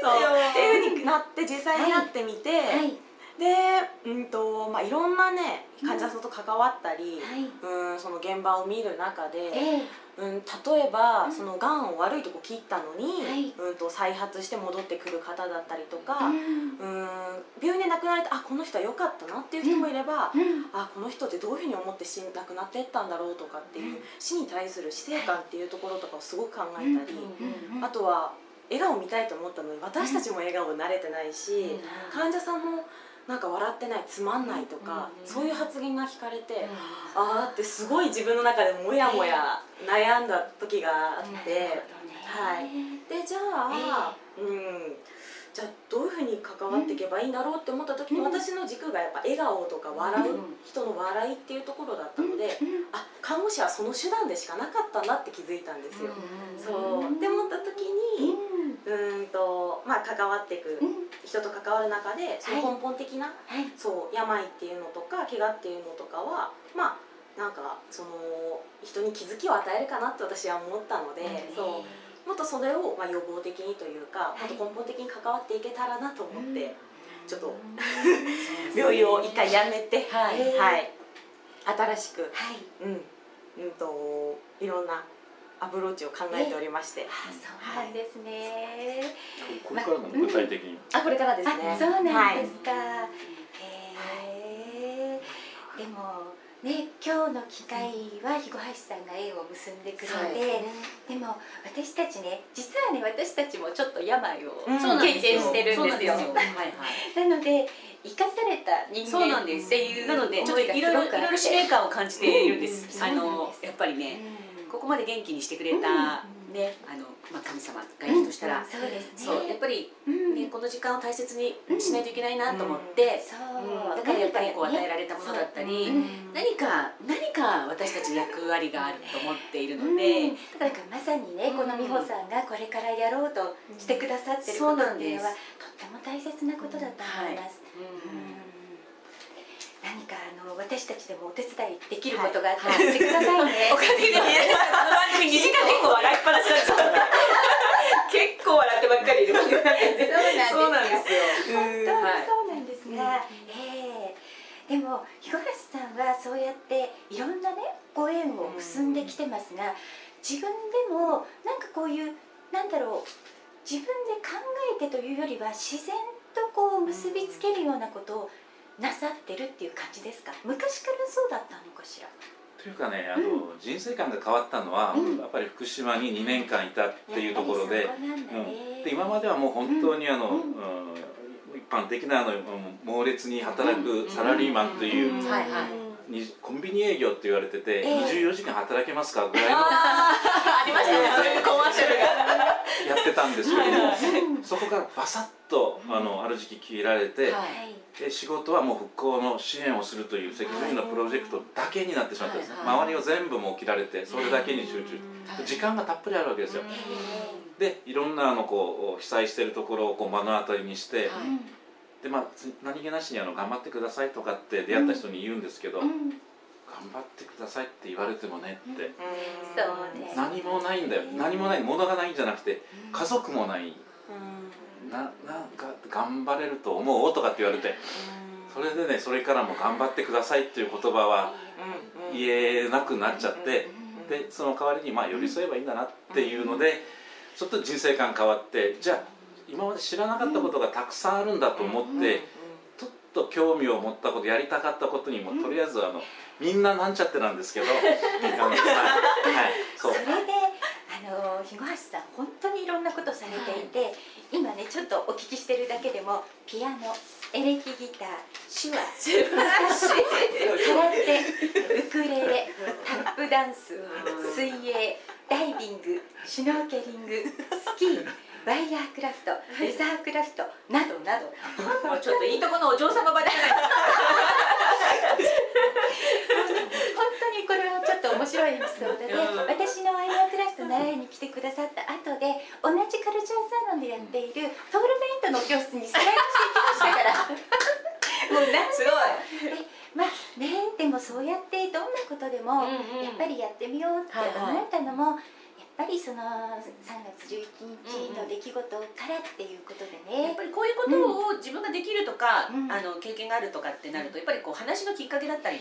そう。っていうふうになって実際になってみて、はいでうんとまあいろんなね患者さんと関わったり、はい。うんその現場を見る中で、ええ。うん、例えばそのがんを悪いとこ切ったのに、はい。うん、と再発して戻ってくる方だったりとか、うん。うん、病院で亡くなられてあこの人は良かったなっていう人もいれば、うん。あこの人ってどういうふうに思って死ん亡くなっていったんだろうとかっていう、うん。死に対する死生観っていうところとかをすごく考えたり、うんあとは笑顔見たいと思ったのに私たちも笑顔になれてないし、患者さんもなんか笑ってないつまんないとか、うんそういう発言が聞かれて。あーってすごい自分の中でもやもや悩んだ時があって、はい。でじゃあ、うんじゃあどういうふうに関わっていけばいいんだろうって思った時に、うん。私の軸がやっぱ笑顔とか笑う、うん。人の笑いっていうところだったので、あ看護師はその手段でしかなかったんだって気づいたんですよ。そう。って思った時に、うーんとまあ関わっていく人と関わる中でその根本的な、はい。そう病っていうのとか怪我っていうのとかはまあなんかその人に気づきを与えるかなって私は思ったので、そうもっとそれをまあ予防的にというか、もっと根本的に関わっていけたらなと思って、ちょっと病院を一回やめて、はい。はい、新しく、はい。うん、うんといろんなアプローチを考えておりまして、あ、そうなんですね。これからの具体的に、あこれからですね。あ、そうなんはいですか。へえ。でもね、今日の機会は肥後橋さんが縁を結んでくれて、でも私たちね、実はね私たちもちょっと病をうん。経験してるんですよ。[laughs] なので生かされた人間っんです。ていうなのでちょっといろいろいろいろ使命感を感じているんです。あのやっぱりね、ここまで元気にしてくれたね、あのまあ神様がいるとしたら、そうですね。やっぱりうん。ねこの時間を大切にしないといけないなと思って、だからやっぱりこう与えられたものだったり、何か何か私たちに役割があると思っているので、だからまさにね、この美穂さんがこれからやろうとしてくださってることっていうのはとっても大切なことだと思います。うん。な何かあの私たちでもお手伝いできることがあったら言ってくださいね。おかげでこの番組2時間結構笑い。っぱなしなんですよ結構笑ってばっかりいるそうそうなんんですすよ。よ。本当。にそうなんです。が、ええでも彦橋さんはそうやっていろんなねご縁を結んできてますが、自分でもなんかこういうなんだろう自分で考えてというよりは自然とこう結びつけるようなことをなさってるっていう感じですか？昔からそうだったのかしら？というかねあの、人生観が変わったのは、うん。やっぱり福島に2年間いたっていうところで,、やっぱりそこなん。で今まではもう本当にあの、うん。うん一般的なあのうん猛烈に働くサラリーマンという、コンビニ営業って言われてて、ええ。24時間働けますか？ぐらいの。ありましたね。そういうコマーシャルがやってたんですけども、はい。そこからバサッとあのある時期切られて、はい。で仕事はもう復興の支援をするという赤十字のプロジェクトだけになってしまったんです、はいはい。周りを全部もう切られてそれだけに集中、時間がたっぷりあるわけですよ、でいろんなあのこう被災しているところをこう目の当たりにして、でまあつ何気なしにあの頑張ってくださいとかって出会った人に言うんですけど、うん頑張ってくださいって言われてもねって、そうね。何もないんだよ。何もない物がないんじゃなくて家族もない。ななんか頑張れると思うとかって言われてそれでねそれからも頑張ってくださいっていう言葉は言えなくなっちゃってでその代わりにまあ寄り添えばいいんだなっていうのでちょっと人生観変わってじゃあ今まで知らなかったことがたくさんあるんだと思ってちょっと興味を持ったことやりたかったことにもとりあえずあのみんななんちゃってなんですけど。[laughs] はい、はい、そう。それであの日橋さん本当にいろんなことされていて、今ねちょっとお聞きしてるだけでもピアノエレキギター手話難しい空手ウクレレタップダンス水泳ダイビングシュノーケリングスキーワイヤークラフトレザークラフトなどなど。もうちょっといいとこのお嬢様場じゃない本当にこれはちょっと面白いエピソードで、うん。私のワイヤークラフト習いに来てくださった後で同じカルチャーサロンでやっているトールペイントの教室にスライドしていきましたから。もう何すごいでまあねでもそうやってどんなことでもうんうん。やっぱりやってみようって思えたのも、やっぱりその3月11日の出来事からっていうことでね、やっぱりこういうことを自分ができるとか、うん。あの経験があるとかってなるとやっぱりこう話のきっかけだったり、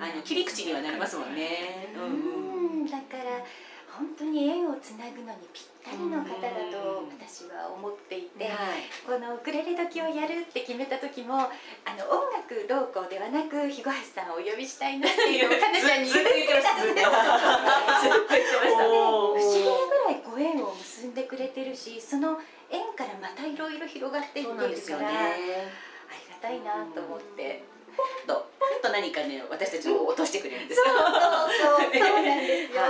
あの切り口にはなりますもんね。うんうんうん。だから本当に縁をつなぐのにぴったりの方だと私は思っていて、はいこのウクレレ時をやるって決めた時もあの音楽どうこうではなく日橋さんをお呼びしたいなっていうのをかなちゃんにずっと言ってましたずっとずっと言ってました [laughs] 不思議なぐらいご縁を結んでくれてるしその縁からまたいろいろ広がっていってるから、ね。ありがたいなと思って。ポンとポンと何かね私たちを落としてくれるんですよ。そうそうそう [laughs] そうなんですよ。は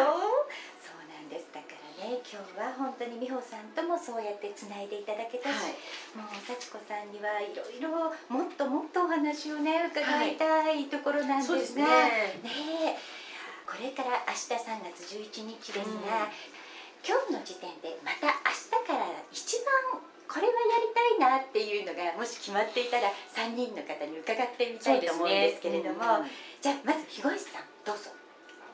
そうなんです。だからね、今日は本当に美穂さんともそうやってつないでいただけたし、はいもう幸子さんにはいろいろもっともっとお話をね伺いたいところなんですが、そうですね。ねえこれから明日3月11日ですが、今日の時点でまた明日から一番これはやりたいなっていうのがもし決まっていたら3人の方に伺ってみたいと思うんですけれども、じゃあまず日越さんどうぞ。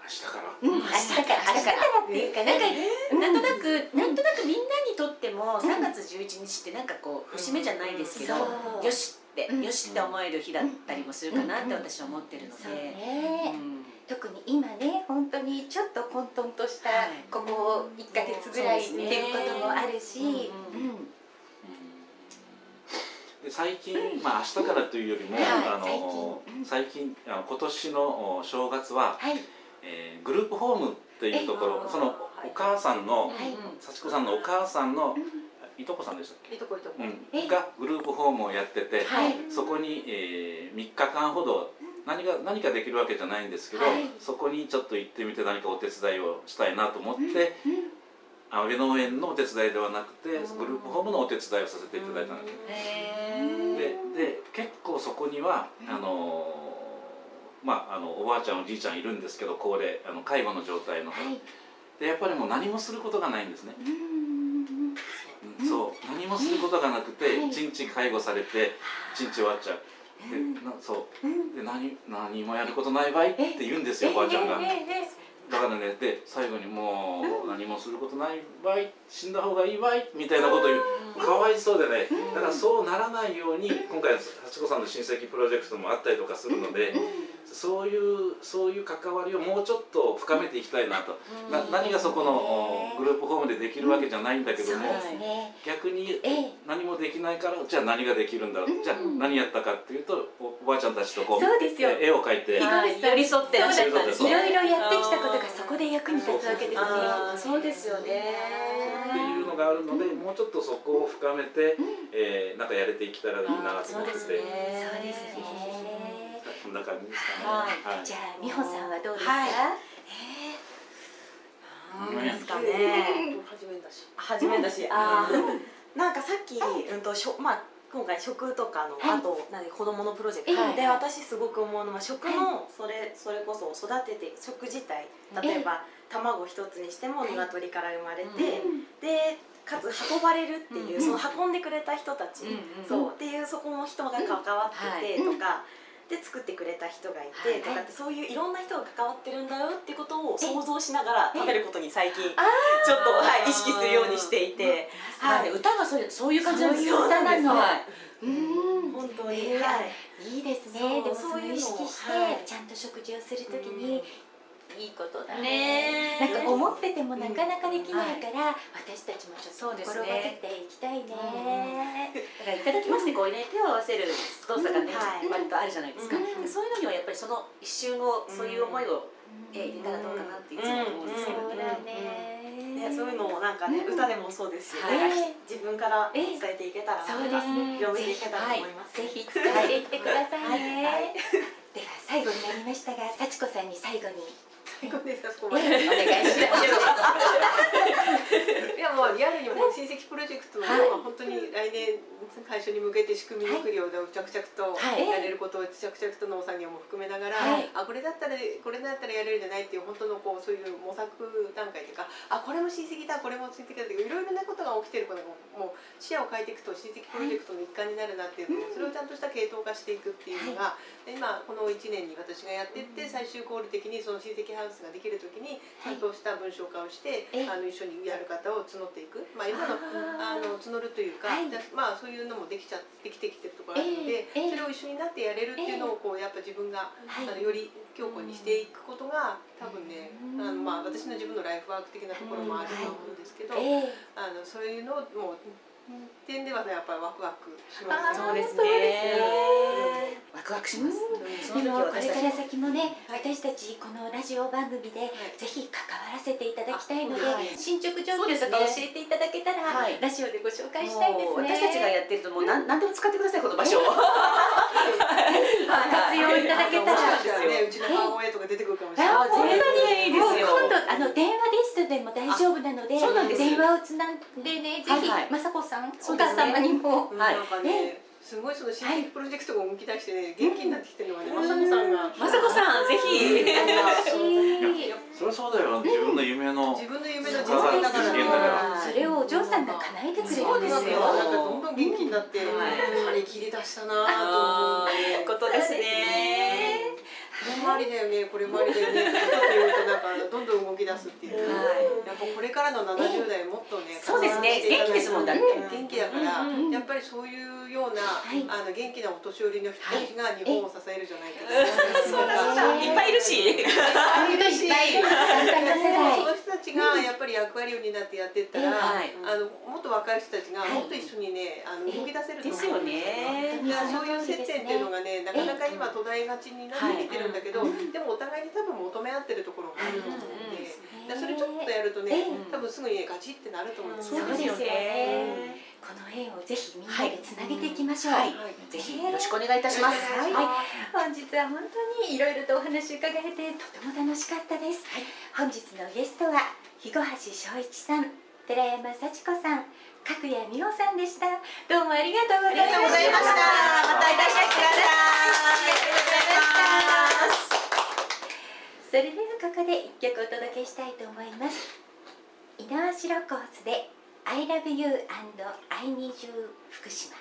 明日から。うん、明日から明日から。っていうかなんかなんとなく、なんとなくみんなにとっても3月11日ってなんかこう節目じゃないですけど、よしって、うん。よしって思える日だったりもするかなって私は思ってるので、ね、うん。特に今ね本当にちょっと混沌としたはい。ここ1ヶ月ぐらいっていうこともあるし、で最近、まあ明日からというよりも、はい。あの最近あの今年のお正月は、はいえーグループホームっていうところえそのお母さんの、はい。幸子さんのお母さんのいとこさんでしたっけ、いとこいとこうん。え？がグループホームをやってて、はい。そこに、えー、3日間ほど何が何かできるわけじゃないんですけど、はい。そこにちょっと行ってみて何かお手伝いをしたいなと思って、あ上野園のお手伝いではなくて、グループホームのお手伝いをさせていただいたんです、でで結構そこにはあのーまああのおばあちゃんおじいちゃんいるんですけど高齢あの介護の状態の、はい。でやっぱりもう何もすることがないんですね、うそう。何もすることがなくてはい。一日介護されて一日終わっちゃう。でなそう。で何何もやることないばいって言うんですよおばあちゃんが。だからねで最後にもう何もすることないばい死んだ方がいいばいみたいなこと言うかわいそうでねだからそうならないように今回幸子さんの親戚プロジェクトもあったりとかするのでそういうそういう関わりをもうちょっと深めていきたいなと。な何がそこのグループホームでできるわけじゃないんだけども逆に何もできないからじゃあ何ができるんだろう。じゃあ何やったかっていうとおおばあちゃんたちとこうそうですよ。絵を描いてはい。寄り添っていろいろやってきたことがそこで役に立つわけですね。そうですよね。っていうのがあるので、もうちょっとそこを深めて、えーなんかやれていきたらいいなと思ってて、そうですね。こんな感じですかね。はいはいじゃあ美穂さんはどうですか、はいなんですかね初めだし初めだし、あーなんかさっき、うんとしょまあ今回食とかの、はいあと何子供のプロジェクト、はいで私すごく思うのは食のそれそれこそ育てて食自体例えば卵一つにしても鶏から生まれて、でかつ運ばれるっていう、その運んでくれた人たち、うんそうっていうそこの人が関わっててとか。で作ってくれた人がいて、とかってそういういろんな人が関わってるんだよってことを想像しながら食べることに最近ちょっと、はい、意識するようにしていて、はい。歌がそういうそういう感じなんですよそうなんです。はい。うん。本当に、えーはい。いいですね。でもそういうのを意識して、はい。ちゃんと食事をするときに、いいことだね。なんか思っててもなかなかできないから、私たちもちょっとそうです心がねけていきたいね、だからいただきますねこうね。手を合わせる動作がね、はい割とあるじゃないですか、そういうのにはやっぱりその一瞬のそういう思いを、えー入れたらどうかなっていつも思うんですけどね、そうだねね、そういうのをなんかね、歌でもそうですし、自分から伝えていけたらなそうですね。広めていけたらと思います。ぜひ伝えていってくださいね、はい。はい。では最後になりましたが幸子さんに最後に最後ですかそこおまで願いしますいやもうリアルにも親戚プロジェクトははい本当に来年会社に向けて仕組み作りを着々とはい。やれることを着々と農作業も含めながら、はい。あこれだったらこれだったらやれるんじゃないっていう本当のこうそういう模索段階というかあこれも親戚だこれも親戚だっていういろいろなことが起きてることがもう視野を変えていくと親戚プロジェクトの一環になるなっていうのをそれをちゃんとした系統化していくっていうのが、今この1年に私がやっていって最終コール的にその親戚ハウスができる時にちゃんとした文章化をして、えあの一緒にやる方を募っていく、まあ、今のあの募るというか、まあ、そういうのもできちゃできてきてるところあるので、ええそれを一緒になってやれるっていうのをこうやっぱ自分が、はい。あのより強固にしていくことが多分ね、あのまあ、私の自分のライフワーク的なところもあると思うんですけど、ええ。あのそういうのをもう点ではねやっぱりワクワクしますそうですね。ですワクワクします、そでもこれから先もね、私たちこのラジオ番組でい。ぜひ関わらせていただきたいので、はい。進捗状況とか教えていただけたら、はい。ラジオでご紹介したいですね。私たちがやってるともう何何でも使ってくださいこの場所。を活用いただけたら。ねうちの母親とか出てくるかもしれない。あ本当に？いいですよ。もう今度あの電話リストでも大丈夫なのでそうなんです電話をつないでねぜひ、はいはい。雅子さん、おそうですね母様にもうんはいなんかね、すごいその親戚プロジェクトが動き出してね、元気になってきてるのがね、雅子さんが。雅子さんぜひ。そりゃそうだよ。自分の夢の自分の夢の実現だから。それをお嬢さんが叶えてくれるそうですよなんかどんどん元気になって、はい。張り切り出したなと思う。ことですね。これもありだよね、これもありだよねってうとなんかどんどん動き出すっていう。はい。やっぱこれからの70代もっとね、そうですね。元気ですもんだって。元気だから、やっぱりそういうような、い。あの元気なお年寄りの人たちが日本を支えるじゃないかと。そうだそうだ。いっぱいいるし。いっぱいいるし役割を担ってやっていったら、はい。あのもっと若い人たちがもっと一緒にね、あの動き出せると思うん。ですよね。いやそういう接点っていうのがね、なかなか今途絶えがちになってきてるんだけど、でもお互いに多分求め合ってるところがあると思うんで、だからそれちょっとやるとね、多分すぐにねガチってなると思うんですよ。そうですよね。この縁をぜひみんなでつなげていきましょう、はい。ぜひ。よろしくお願いいたします。はい、本日は本当にいろいろとお話伺えてとても楽しかったです、本日のゲストは肥後橋翔一さん寺山幸子さん角谷美穂さんでした。どうもありがとうございました。ありがとうございました。またいらっしゃいそれではここで一曲お届けしたいと思います。猪苗代コースで I love you and I need you 福島。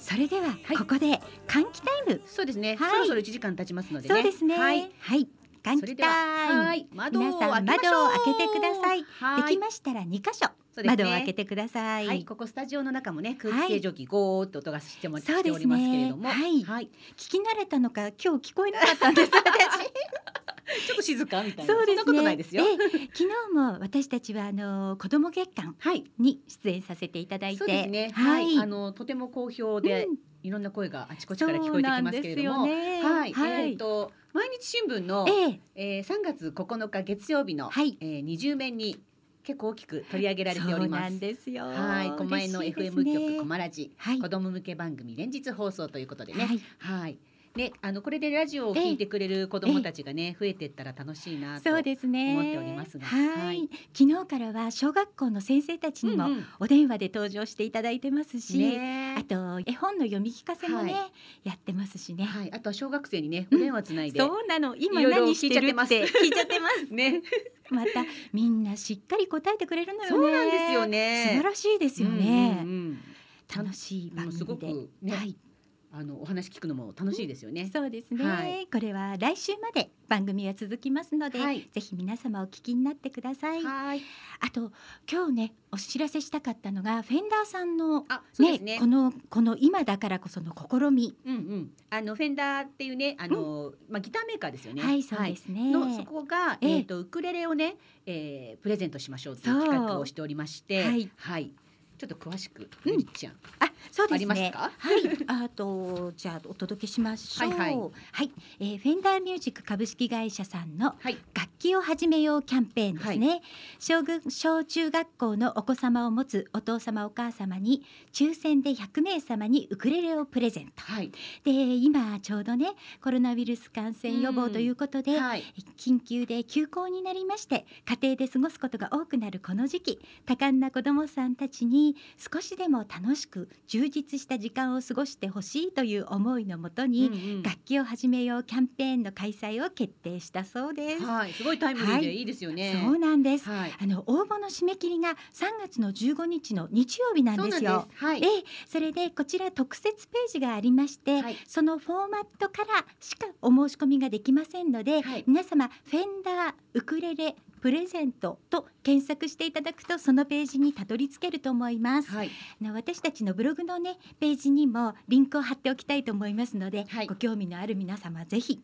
それでははいここで換気タイム、そうですね、はい。そろそろ1時間経ちますのでね。そうですね。はい。はい換気タイム皆さん窓を開けてください。はい。できましたら2箇所、ね。窓を開けてください、はい、ここスタジオの中もね空はい。気清浄機ゴーっと音がしても、そうですね。しておりますけれども、はい。はい、聞き慣れたのか今日聞こえなかったんです。私 [laughs] [laughs] ちょっと静かみたいな。そうですね。んなことないですよ。ええ昨日も私たちはあの子供月間はい、に出演させていただいて。そうですね。は、はいい、あのとても好評で、うんいろんな声があちこちから聞こえてきますけれども、ね。はい、はい。えっ、と毎日新聞の、ええ。えー、3月9日月曜日の、はい。えー、20面に結構大きく取り上げられております。すよ。はい、狛江の FM ね。局コマラジ、はい。子供向け番組連日放送ということでね、はい。はい。ね、あのこれでラジオを聞いてくれる子どもたちがね、増えていったら楽しいなと。そうですね。思っておりますがはい、はい。昨日からは小学校の先生たちにもうんうん。お電話で登場していただいてますし、ね。あと絵本の読み聞かせもね、はやってますしね、はい、あとは小学生にね、お電話つないで。そうなの。今何してるって聞いちゃってます。[laughs] ね、またみんなしっかり答えてくれるのよね。そうなんですよね。素晴らしいですよね、うんうんうん。楽しい番組で、くねはいあのお話聞くのも楽しいですよね。そうですね、はい。これは来週まで番組は続きますので、はい。ぜひ皆様お聞きになってください。はい。あと今日ねお知らせしたかったのがフェンダーさんのあ、そうですね。このこの今だからこその試み、うんうん。あのフェンダーっていうね、あの、まあギターメーカーですよね。はいそうですね、のそこが、ええ。えっ、とウクレレをね、えー、プレゼントしましょうっていう企画をしておりまして、はいちょっと詳しく、うん。ちゃん。あそうですね。ありますか？はい。あとじゃあお届けしましょう。はい。はい。えーフェンダーミュージック株式会社さんのはい。楽器を始めようキャンペーンですね、小ぐ小中学校のお子様を持つお父様お母様に抽選で100名様にウクレレをプレゼントはい。で今ちょうどねコロナウイルス感染予防ということで、はい。緊急で休校になりまして家庭で過ごすことが多くなるこの時期多感な子どもさんたちに少しでも楽しく充実した時間を過ごしてほしいという思いのもとに、うんうん楽器を始めようキャンペーンの開催を決定したそうです。はい。すごいタイムリーはいでいいですよね。そうなんです。はい。あの応募の締め切りが3月の15日の日曜日なんですよ。なんです。はいえ。えそれでこちら特設ページがありまして、はいそのフォーマットからしかお申し込みができませんので、はい皆様フェンダーウクレレプレゼントと検索していただくとそのページにたどり着けると思います。はい。あの私たちのブログのねページにもリンクを貼っておきたいと思いますので、はいご興味のある皆様ぜひ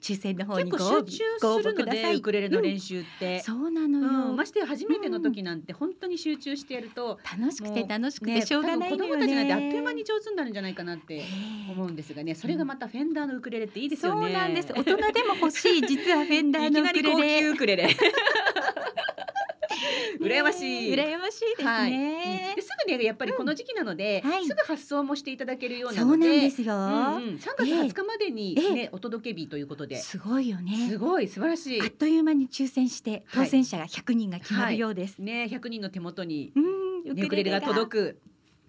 抽選の方結にご応募構集中ご応するの募ください。でウクレレの練習、習って。そうなのよ、うん、ましてや初めての時なんて本当に集中してやると、楽しくて楽しくてねしょうがないね。多分子供たちなんてあっという間に上手になるんじゃないかなってええ思うんですがね、それがまたフェンダーのウクレレっていいですよね。そうなんです。大人でも欲しい実はフェンダーいきのウクなり高レレ。級ウクレレ。[laughs] [laughs] [laughs] 羨ましい。羨ましいですはいねうん。ですぐねやっぱりこの時期なので、はいすぐ発送もしていただけるようなそうので、なんですよ。うんうん、3月20日までにええね、お届け日ということで、すごいよねす。ごい素晴らしいあっ。という間に抽選して当選者が100人が決まるようです。ね、100人の手元にうん、ねウクレレが届く。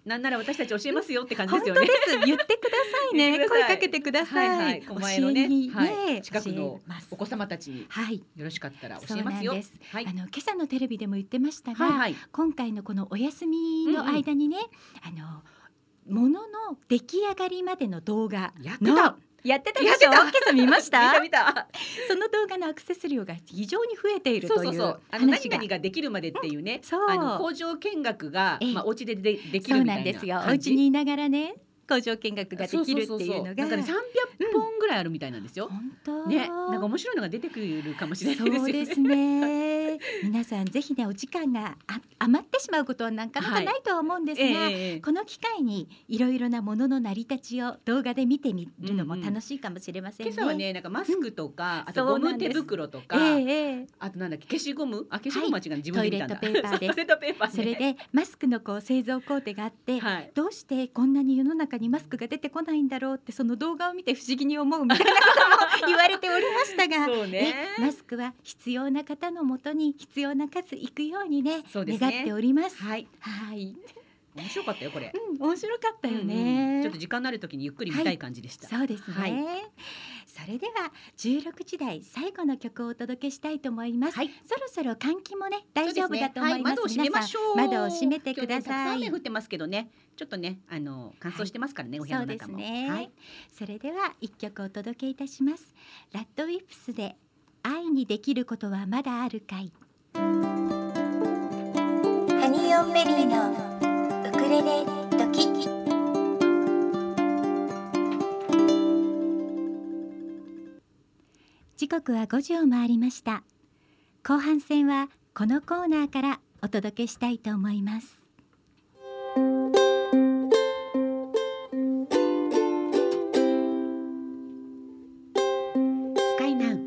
く。なんなら私たち教えますよって感じですよねで。す。言ってくださいね。声かけてください。はいはい、狛江のねはい、近くのお子様たちにはい。よろしかったら教えますよ。す。はいあの今朝のテレビでも言ってましたが、はいはい。今回のこのお休みの間にね、あのものの出来上がりまでの動画のやってた。でしょ？やってた見ました？見た見た。その動画のアクセス量が非常に増えているというそうそうそう。あの何話が々ができるまでっていうね。そうあの工場見学がええまあお家ででできそうるみたなないんですよお感じ家にいながらね工場見学ができるっていう。のがなんかね300本ぐらいあるみたいなんですよ。本当？ね、なんか面白いのが出てくるかもしれないですよね。そうですね。[laughs] 皆さんぜひねお時間があ余ってしまうことはなかなかないとは思うんですが、ええええこの機会にいろいろなものの成り立ちを動画で見てみるのも楽しいかもしれませんね。今朝はね、なんかマスクとか、あとゴム手袋とか、ええええ。あとなんだっけ消しゴム、あ消しゴムは違う、自分で見たんだ。トイレットペーパーです。[laughs] トイレットペーパーね。それでマスクのこう製造工程があって、はい。どうしてこんなに世の中にマスクが出てこないんだろうってその動画を見て不思議に思うみたいなことも言われておりましたが。[laughs] ね。えマスクは必要な方のもとに必要な数いくようにねね願っております。はい。はい、面白かったよこれ。うん、面白かったようんうね。んちょっと時間のある時にゆっくり見たい感じでした。そうですね。はいさそれでは16時台最後の曲をお届けしたいと思います、はい。そろそろ換気もね大丈夫だと思います。ね。はい、窓を閉めましょう。窓を閉めてくだ今日ねたくさい雨降ってますけどね。ちょっとねあの乾燥してますからね、お部屋そうですの中もね、はい。それでは一曲お届けいたします。ラッドウィップスで愛にできることはまだあるかい。ハニーオンベリーのウクレレドキ時刻は5時を回りました。後半戦はこのコーナーからお届けしたいと思います。スカイナウ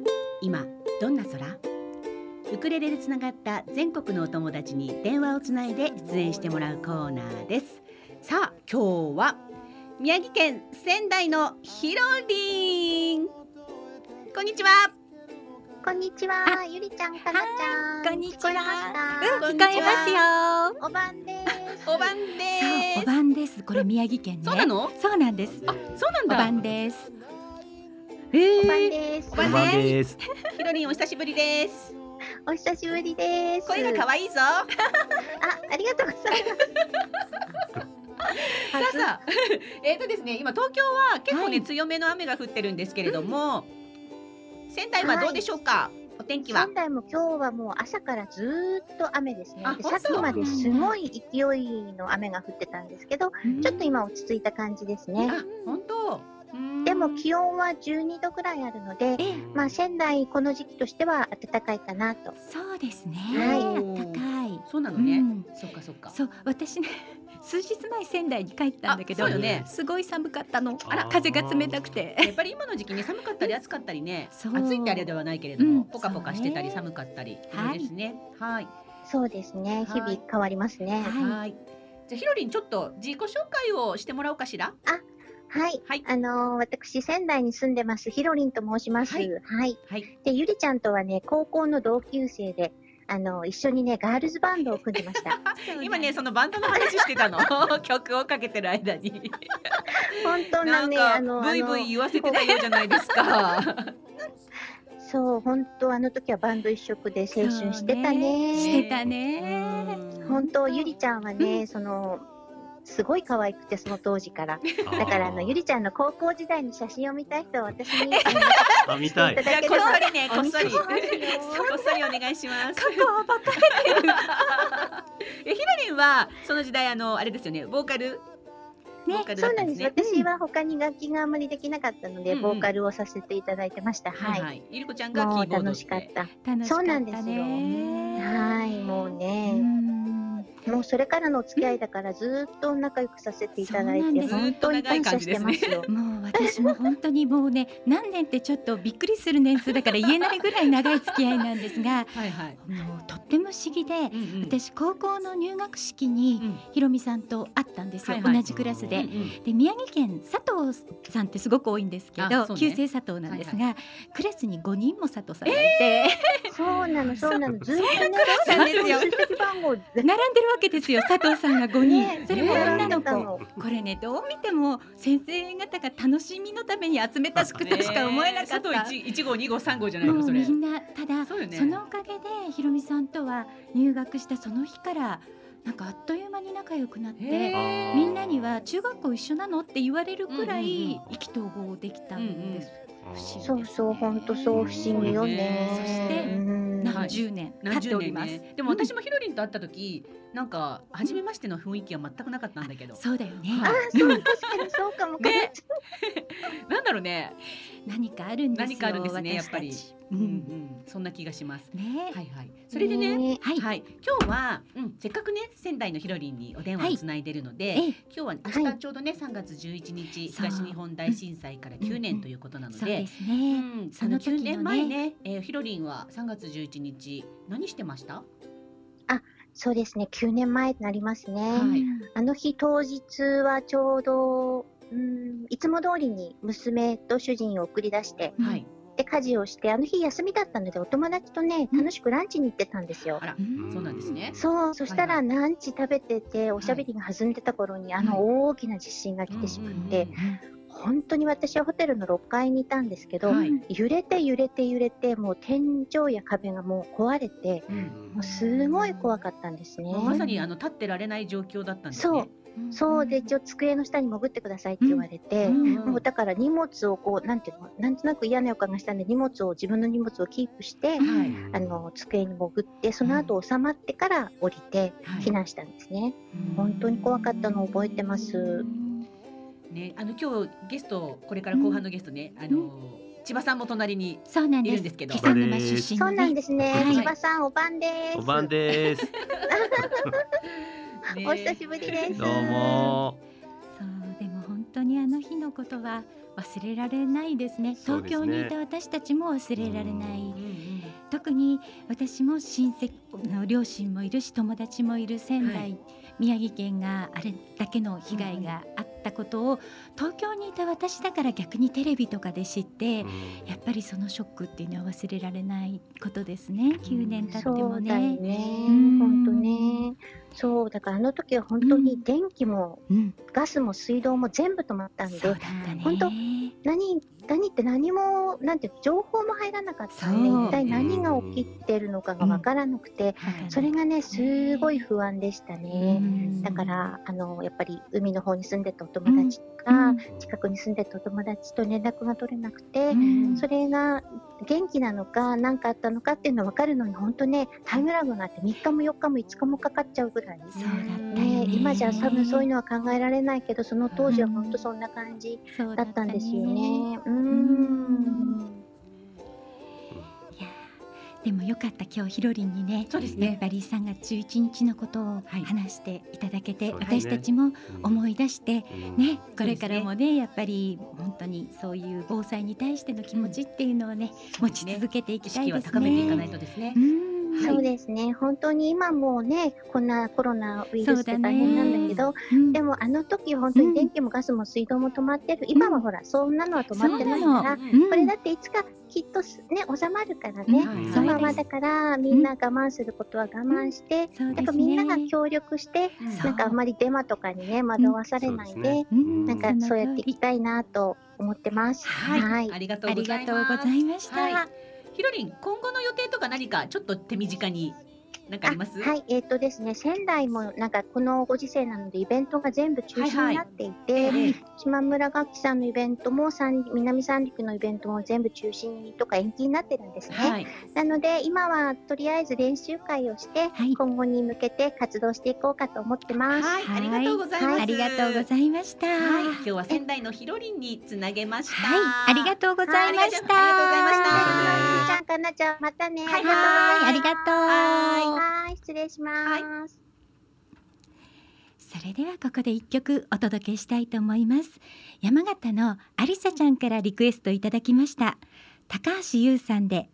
今どんな空？ウクレレでつながった全国のお友達に電話をつないで出演してもらうコーナーです。さあ今日は宮城県仙台のひろりんこんにちは。こんにちは、ゆりちゃん、かなちゃん。こんにちは。うん聞こえますよ。おばんです。おばんそうですおばんです。これ宮城県ね。そうなの？そうなんです。あそうなんだ。おばんです。へおばんえです。お。ばんでです。すひろりんお久しぶりです。お久しぶりです。声が可愛いぞ。あ、ありがとうございます。さあさあ。えっとですね今東京は結構ね、はい。強めの雨が降ってるんですけれども、仙台はどうでしょうか、お天気は？仙台も今日はもう朝からずーっと雨ですね。あ。でさっきまですごい勢いの雨が降ってたんですけど、ちょっと今落ち着いた感じですね。あ本当？でも気温は12度ぐらいあるので、えまあ仙台この時期としては暖かいかなと。そうですね、はい。あったかい。そうなのね、うん。そっかそっか。そう私ね [laughs] 数日前仙台に帰ったんだけどね。すごい寒かったの。あら風が冷たくて。やっぱり今の時期ね寒かったり暑かったりねそう。暑いってあれではないけれども、うん。ポカポカしてたりそうね。寒かったりはいですね。はい。そうですね。日はい。々変わりますね。はい。じゃあひろりんちょっと自己紹介をしてもらおうかしらはい。はいあのー私、仙台に住んでます、ひろりんと申します。ははいい。はいで、ゆりちゃんとはね、高校の同級生で、あのー一緒にね、ガールズバンドを組んでました。[laughs] 今ねそのバンドの話してたの [laughs] 曲をかけてる間に本当なんね、あの、ブイブイあ言わせてたようじゃないですかの [laughs] そう、本当あの時はバンド一色で青春してたね。してたね本当、ゆりちゃんはね、その、すごい可愛くて、その当時から。[laughs] だから、あの、ゆりちゃんの高校時代の写真を見たい人は、私に、[laughs] あ見たい。い。ただけこっそりねこっそり。こっそりお願いします。過去を暴かれてる。[laughs] えひろりんはその時代あのあれですよねボーカル？ボーカルだそうなんです。私は他に楽器があんまりできなかったので、うん。うんボーカルをさせていただいてました。はい。はい。ゆりこちゃんがキもうーボード楽しかった。楽しかったそうなんですよ。ねはい、もううね、んもうそれからのお付き合いだからずーっと仲良くさせていただいて、本当に感謝してますよ。[laughs] もう私も本当にもうね何年ってちょっとびっくりする年数だから言えないぐらい長い付き合いなんですが [laughs] はいはい。もうとっても不思議でうんうん。私高校の入学式にうん。ひろみさんと会ったんですよ、はいはい。同じクラスで。うんうんで宮城県佐藤さんってすごく多いんですけど旧姓佐藤なんですが、クラスに5人も佐藤さんがいて、[laughs] そうなの、そうなの、ずーっと並んでるわけですよ。佐藤さんが5人、ねそれも女の子。のこれねどう見ても先生方が楽しみのために集めたしくとしか思えなかった。佐藤一一号二号三号じゃないのそれ。もうみんなただそのおかげでひろみさんとは入学したその日からなんかあっという間に仲良くなってみんなには中学校一緒なのって言われるくらいうん意気投合できたんです。不思議ですねそうそう、本当そう、不思議よね。そしてうん何十年経何十年っております。ねでも私もひろりんと会った時なんか初めましての雰囲気は全くなかったんだけどそうだよね。はいあ、そう、確かにそうかも。ね [laughs] なんだろうね何かあるんですよ。何かあるんですねやっぱりううん。ん、うん。そんな気がします。ね、はいはい。それでねね。はい。はい、今日は、うん、せっかくね仙台のひろりんにお電話をつないでるので、ええ今日は明はい。日ちょうどね3月11日そう。東日本大震災から9年ということなのそうでですうね。ん、その時のね。9年前ね、えー、ひろりんは3月11日何してました？そうですね、9年前になりますね。はい。あの日当日はちょうど、うん、いつも通りに娘と主人を送り出して、うんはい。で、家事をして、あの日休みだったので、お友達とね、楽しくランチに行ってたんですよあ。ら、うんそうなんですね。そう、そしたらはいランチ食べてて、おしゃべりが弾んでた頃に、あの大きな地震が来てしまって、本当に私はホテルの6階にいたんですけど、はい揺れて揺れて揺れてもう天井や壁がもう壊れてもうすごい怖かったんですね。まさにあの立ってられない状況だったんですね。そうで一応机の下に潜ってくださいって言われて、もうだから荷物をこうなんていうのなんとなく嫌な予感がしたんで荷物を自分の荷物をキープして、あの机に潜ってその後収まってから降りて避難したんですね。本当に怖かったのを覚えてます。ね、あの今日ゲストこれから後半のゲストね、あの千葉さんも隣にそうなんですいるんですけど、そうなんですね。はい千葉さんお晩です。お晩です。[laughs] お久しぶりです。どうも。そうでも本当にあの日のことは忘れられないですね。東京にいた私たちも忘れられない、特に私も親戚の両親もいるし友達もいる仙台、はい。宮城県があれだけの被害があったことを東京にいた私だから逆にテレビとかで知って、やっぱりそのショックっていうのは忘れられないことですね。9年経ってもね。本当ね。そうだからあの時は本当に電気も、ガスも水道も全部止まったんで、本当何何って何もなんていうの情報も入らなかったんで一体何が起きてるのかが分からなくて、それがねすごい不安でしたね。だからあのやっぱり海の方に住んでたお友達とか、近くに住んでたお友達と連絡が取れなくて、それが元気なのか何かあったのかっていうのが分かるのに本当ねタイムラグがあって3日も4日も5日もかかっちゃうぐらいね。今じゃ多分そういうのは考えられないけどその当時は本当そんな感じだったんですよね。うんでもよかった今日ひろりんにねそうですね。やっぱり3月11日のことを話していただけて、そうですね。私たちも思い出して、うん。ねこれからもねやっぱり本当にそういう防災に対しての気持ちっていうのをね、持ち続けていきたいですね。高めていかないとですね。うんそうですね。本当に今もねこんなコロナウイルスって大変なんだけどうん。でもあの時は本当に電気もガスも水道も止まってる、今はほらそんなのは止まってないから、これだっていつかきっとすね収まるからね、うん。そのままだからみんな我慢することは我慢して、そうですね。なんかみんなが協力して、なんかあんまりデマとかにね惑わされないで、そうですね。うん。なんかそうやっていきたいなと思ってます。はい、ありがとうございました。はいひろりん、今後の予定とか何かちょっと手短に。何かあります？はい、えっ、とですね、仙台もなんかこのご時世なのでイベントが全部中止になっていて、はいはい島村楽器さんのイベントも三南三陸のイベントも全部中止とか延期になってるんですね。はいなので今はとりあえず練習会をして、今後に向けて活動していこうかと思ってます。はい、ありがとうございます。はいありがとうございました。はい、今日は仙台のひろりんにつなげました。はいありがとうございました。はいありがとうございましたはい、ちゃんかなちゃんまたね。はいはいありがとう。礼します。それではここで一曲お届けしたいと思います。山形のありさちゃんからリクエストいただきました。高橋優さんで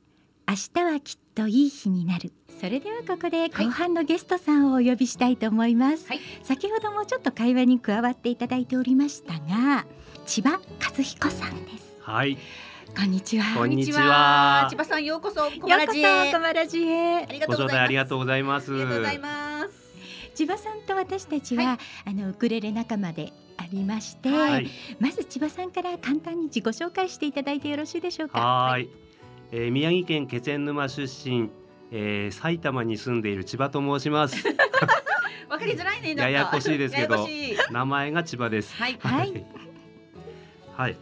明日はきっといい日になる。それではここで後半のゲストさんをお呼びしたいと思います、先ほどもちょっと会話に加わっていただいておりましたが千葉和彦さんです。はい。こんにちはこんにちは千葉さんようこそコようこマラジへ。そコマラジへご招待あり。がとうございます。ありがとうございます。千葉さんと私たちは、あのウクレレ仲間でありまして、はいまず千葉さんから簡単に自己紹介していただいてよろしいでしょうか？はーい、えー宮城県気仙沼出身、えー埼玉に住んでいる千葉と申します。[laughs] わかりづらいね。なんかややこしいですけやど名前が千葉です。はいはい。はい。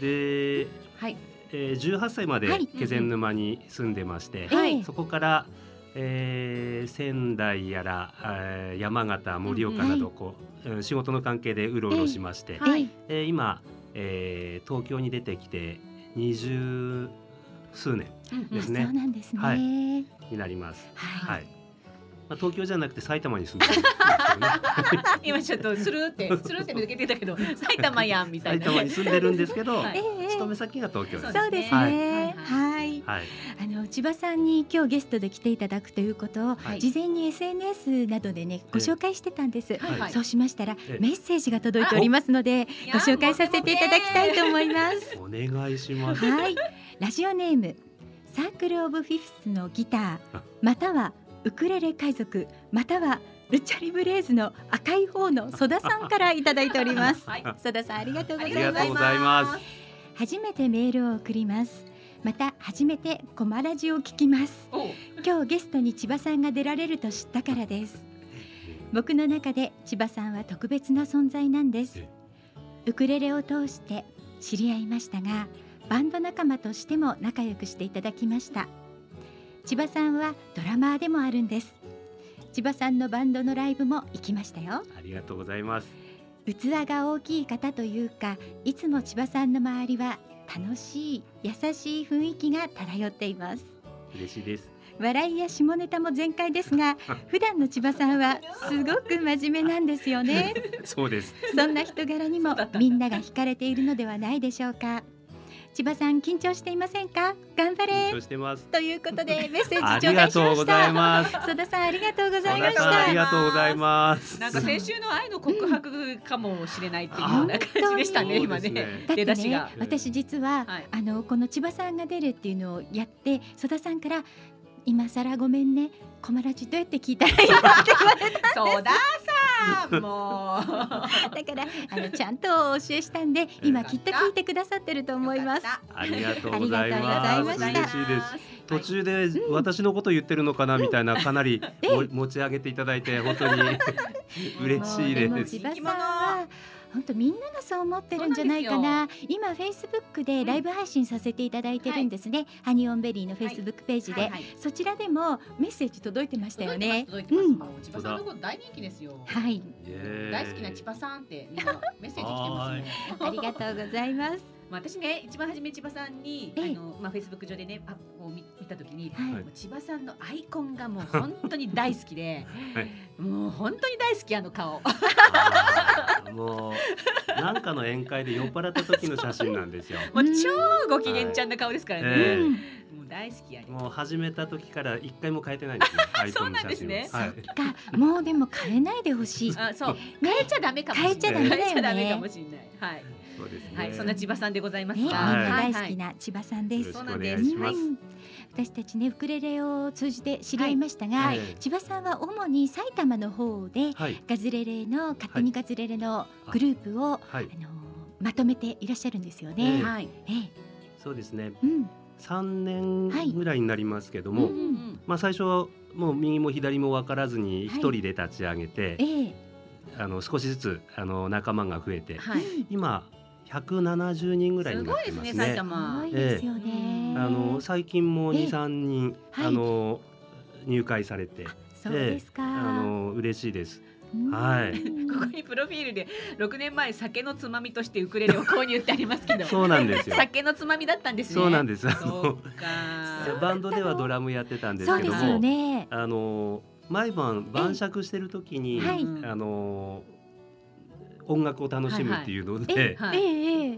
で、はい。えー、18歳まではい気仙沼に住んでまして、はいそこから、えー仙台やら、えー山形盛岡などこう、うん仕事の関係でうろうろしまして、はいえー今、えー東京に出てきて二十数年ですね。そうなんですね。はい、になります。はい。まあ東京じゃなくて埼玉に住んでる。[laughs] 今ちょっとスルーってスルーって抜けてたけど埼玉やんみたいな。埼玉に住んでるんですけど、はい勤め先が東京です。そうですはい。ね。はい。はい。あの千葉さんに今日ゲストで来ていただくということを、はい事前に SNS などでねご紹介してたんです、はいはいそうしましたら、ええメッセージが届いておりますのでご紹介させていただきたいと思いますお願いします。はいラジオネームサークルオブフィフスのギターまたはウクレレ海賊またはルチャリブレーズの赤い方の曽田さんからいただいております。はい。曽田さんありがとうございます。初めてメールを送ります。また初めてコマラジを聞きます。今日ゲストに千葉さんが出られると知ったからです。僕の中で千葉さんは特別な存在なんです。え。ウクレレを通して知り合いましたがバンド仲間としても仲良くしていただきました千葉さんはドラマーでもあるんです千葉さんのバンドのライブも行きましたよありがとうございます。器が大きい方というかいつも千葉さんの周りは楽しい優しい雰囲気が漂っています嬉しいです。笑いや下ネタも全開ですが [laughs] 普段の千葉さんはすごく真面目なんですよね [laughs] そうです。そんな人柄にもみんなが惹かれているのではないでしょうか千葉さん緊張していませんか？頑張緊れ張してます。ということで [laughs] メッセーあジ頂戴しりがとうごましたざいます。曽田さんありがとうございまし小田さんありたがとうございます。なんか先週の愛の告白かもしれないっていうような感じでしたね、今ね。だってね出だしが。私実は、はいあのこの千葉さんが出るっていうのをやって曽田さんから今更ごめんねコマラジどうやって聞いたらいいのって言われたそうだもう。[laughs] だからあのちゃんとお教えしたんで今きっと聞いてくださってると思います。ありがとうございます。嬉しいです。途中で私のこと言ってるのかなみたいなかなりも持ち上げていただいて本当に [laughs] 嬉しいです。本当みんながそう思ってるんじゃないかな。今フェイスブックでライブ配信させていただいてるんですね、ハニオンベリーのフェイスブックページで、はいはい。そちらでもメッセージ届いてましたよね。届いてます。うんもう千葉さんのこと大人気ですよ。はい。大好きな千葉さんってみんなメッセージ来てますもん。ありがとうございますまあ私ね一番初め千葉さんにあええのまあフェイスブック上でねアップを見見たときに、はい千葉さんのアイコンがもう本当に大好きで、[laughs] はいもう本当に大好きあの顔。もうなんかの宴会で酔っ払った時の写真なんですよ。[laughs] もう超ご機嫌ちゃんな顔ですからね。ええもう大好きやね。もう始めた時から一回も変えてないんですよ。[laughs] アイコンの写真をそうなんですねはい。かもうでも変えないでほしいあそう変えちゃダメかもしれない。変えちゃダメだよね変えちゃダメかもしれない。はい。そうですね。はい、そんな千葉さんでございますね、みんが、なはい。大好きな千葉さんです。よろしくおそうなんです願いします。うん私たちねウクレレを通じて知り合い。ましたが、はい千葉さんは主に埼玉の方ではい。ガズレレの勝手にガズレレのグループを、はい。あのまとめていらっしゃるんですよえね。えはい。ええ。そうですね。うん。三年ぐらいになりますけども、うんうんまあ最初はもう右も左も分からずに一人で立ち上げて、ええ。あの少しずつあの仲間が増えて、はい。今170人ぐらいすになってますごいですね、埼ね。玉。多いですよね。あの最近もええ二三人、はいあの入会されて、そうですか。あの嬉しいです。うんはい [laughs] ここにプロフィールで6年前酒のつまみとしてウクレレを購入ってありますけど [laughs] そうなんですよ。酒のつまみだったんですねそうなんです。あそうのか [laughs] バンドではドラムやってたんですけどそうですよも、ね。あの毎晩晩酌してる時に、はいあの音楽を楽しむっていうので、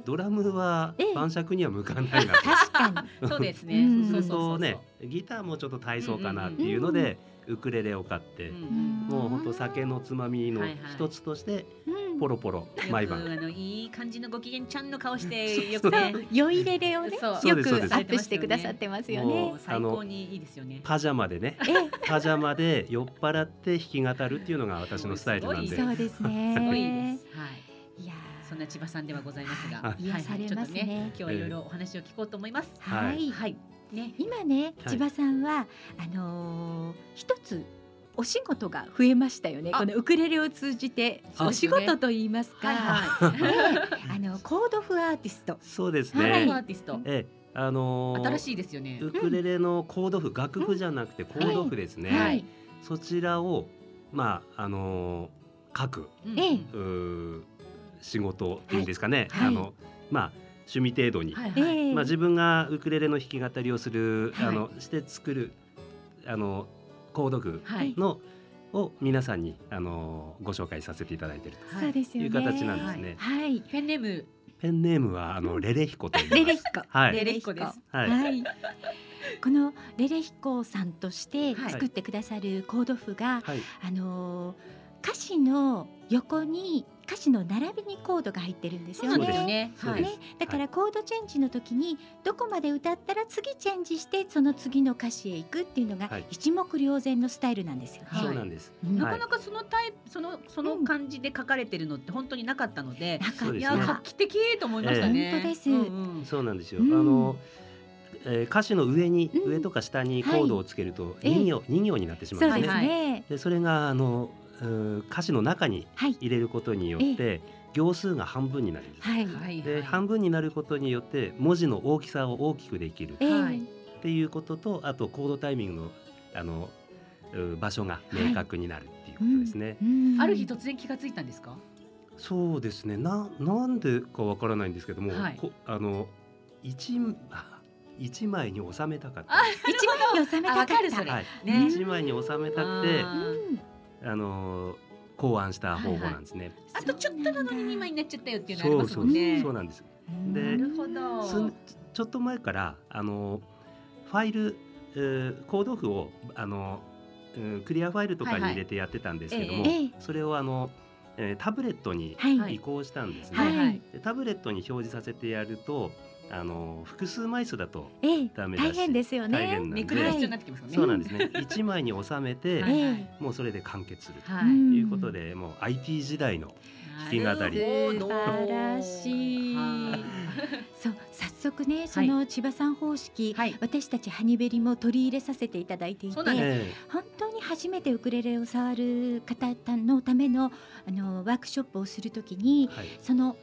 ドラムはええ。晩酌には向かないなと。[laughs] 確かに。そうですね。うん。そうするそうそう。そうとねギターもちょっと体操かなっていうので、ウクレレを買って、うん。もう本当酒のつまみの一つとしてうんポロポロ毎晩。あのいい感じのご機嫌ちゃんの顔して [laughs] よくね。酔いレレをねよくアップしてくださってますよもねう。最高にいいですよね。パジャマでね。ええ。パジャマで酔っ払って弾き語るっていうのが私のスタイルなんで。そうですね。すごいです。はい。いやそんな千葉さんではございますが、はい癒されますね。はいはい。ちょっと今日はいろいろお話を聞こうと思います。ーはい。はい。ね。今ねはい。千葉さんは、あのー一つお仕事が増えましたよね。あこのウクレレを通じてお仕事と言いますか、はいはい。ね [laughs] [laughs] あのコードフアーティスト。そうですコーね。ドアーティスト。ええあのー新しいですよね。ウクレレのコード譜、楽譜じゃなくてコード譜ですね。はい。そちらをまああのー書くうん仕事っていうんですかね。はいあのまあ趣味程度に、はいはい。ええまあ自分がウクレレの弾き語りをする、はいあのして作るあのコード譜はい。のを皆さんにあのご紹介させていただいている。という形なんですね。はい。ペンネームペンネームはあのレレヒコという。レレヒコ。はいレレヒコです。はい。はい。このレレヒコさんとしてはい作ってくださるコード譜が、はい。あのー歌詞の横に歌詞の並びにコードが入ってるんですよそうですね。よね。はい。だからコードチェンジの時にどこまで歌ったら次チェンジしてその次の歌詞へ行くっていうのがはい一目瞭然のスタイルなんですよね。はいそうなんです。なかはいなかそのタイプそのその感じで書かれてるのって本当になかったので、なんかいそうですねや画期的と思いましたね。本当ですうんうんそうなんですよ。うんあの、えー歌詞の上に、うん上とか下にコードをつけるとええ二行、二行になってしまうんですね。そうですね。でそれがあの歌詞の中にはい。入れることによって行数が半分になるんです。はい。はいで半分になることによって文字の大きさを大きくできる。ええ。はい。っていうこととあとコードタイミングのあのう場所が明確になるっていうことですね。うん。ある日突然気がついたんですか？そうですね。ななんでかわからないんですけども、はい。こあの一あ一枚に収めたかった。一枚に収めたかった。はい、ね。一枚に収めたくてあの考案した方法なんですね。あとちょっとなのに二枚になっちゃったよっていうのありますそうそうもんね。そうなんです。うんでなるほど。すちょっと前からあのファイル、えーコード譜をあの、うんクリアファイルとかに入れてやってたんですけども、ええそれをあの、えータブレットにはい移行したんですね。はいはい。でタブレットに表示させてやるとあの複数枚数だとええダメだし大変ですよね。めくりが必要になってきますね。そうなんですね。[laughs] 一枚に収めて、もうそれで完結するとはい。うことで、もう IT 時代の弾き語り。素晴らしい。はいそう早速ねその千葉さん方式、はい。私たちハニベリも取り入れさせていただいていて本当に初めてウクレレを触る方のためのあのワークショップをするときにその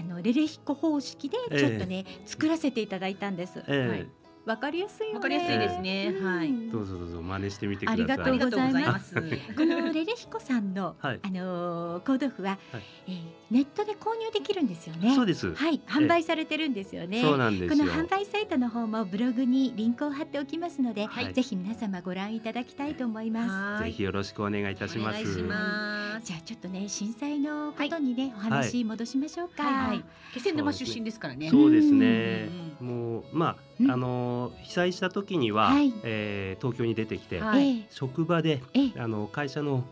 あのレレヒコ方式でちょっとね、作らせていただいたんです。ええ。はいわかりやすいよね。わかりやすいですね。はい。うんどうぞどうぞ真似してみてください。ありがとうございます。このレレヒコさんの、はいあのーコード譜は、はいえーネットで購入できるんですよね。そうです。はい、販売されてるんですよね。そうなんですよ。この販売サイトの方もブログにリンクを貼っておきますので、はいぜひ皆様ご覧いただきたいと思います。ぜひよろしくお願いいたします。お願いします。じゃあちょっとね震災のことにね、お話戻しましょうか。はいはい。気仙沼出身ですからね。そうですねう。もうまうん。ああの被災した時には、はい。えー東京に出てきて、はい。ええ。職場でええ。あの会社の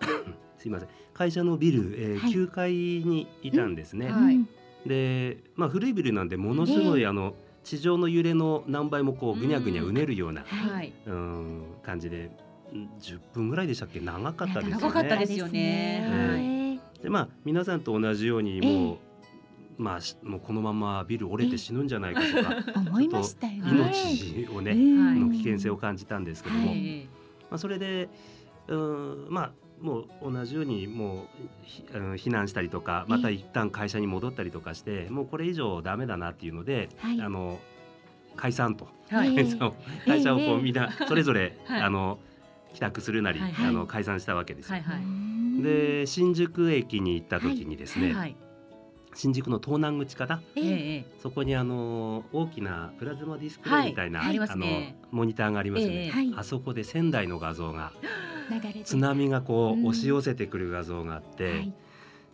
[coughs] すいません。会社のビル、えーはい。9階にいたんですね。はい。うんで、まあ古いビルなんでものすごい、ええ。あの地上の揺れの何倍もこうぐにゃぐにゃうねるような、はい。はい。うん、感じでん10分ぐらいでしたっけ？長かったですよね。長かったですよね。ね。でまあ皆さんと同じようにもう、まあしもうこのままビル折れて死ぬんじゃないかとか、思いましたよね。命をね、うんの危険性を感じたんですけども、はい。まあそれでうんまあもう同じようにもうひうん避難したりとかまた一旦会社に戻ったりとかしてもうこれ以上ダメだなっていうので、はい。あの解散と、はい。[laughs] 会社をこええ。うみんなそれぞれ、[laughs] はい。あの帰宅するなり、はいあの解散したわけですよ。はいはい。で新宿駅に行った時にですね、はい。新宿の東南口かな？え。そこにあの大きなプラズマディスプレイみたいな、はい。あのモニターがありますね、えあそこで仙台の画像が津波がこう押し寄せてくる画像があって、はい。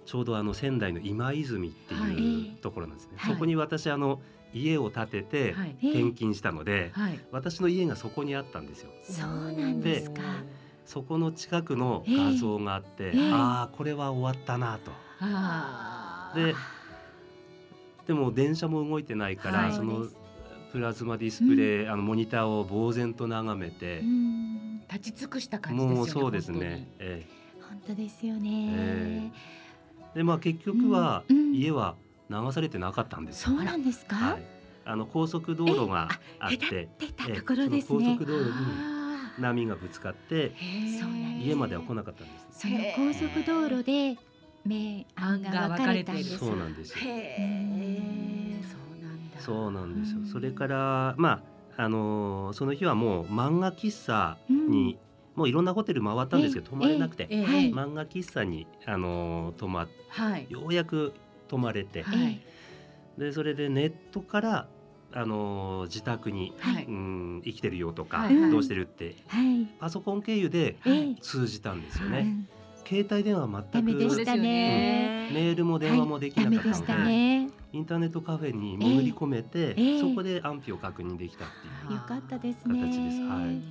ちょうどあの仙台の今泉ってはい。いうところなんですね、はい。そこに私あの家を建てて転勤したので、はい。私の家がそこにあったんですよ。そうなんですか。そこの近くの画像があって、ええ。ああこれは終わったなと。ああ。ででも電車も動いてないから、はいそのプラズマディスプレイ、あのモニターを呆然と眺めてう、ん立ち尽くした感じね。もうそうです本ね。え本当ですよね。ええでまあ結局は、うんうん家は流されてなかったんですよ。そうなんですか？はい、あの高速道路があっ隔て、てたええところですそのね高。速道路にあ波がぶつかって家までは来なかったんです。その高速道路で明暗が分かれたんです。そうなんですよ。へえ。そうなんだ。そうなんですよ。うんそれからまああのーその日はもう漫画喫茶に、もういろんなホテル回ったんですけど泊まれなくて、漫画喫茶にあのー泊まっはい。ようやく泊まれて、はい。でそれでネットからあのー自宅に、はい。うん生きてるよとか、はいはいどうしてるってはい。パソコン経由でええ通じたんですよね。うん携帯電話全くメでしたね。メールも電話もできなかったので、ダメでしたね。インターネットカフェに潜り込めて、ええそこで安否を確認できたっていう。よかったです形ですね。はい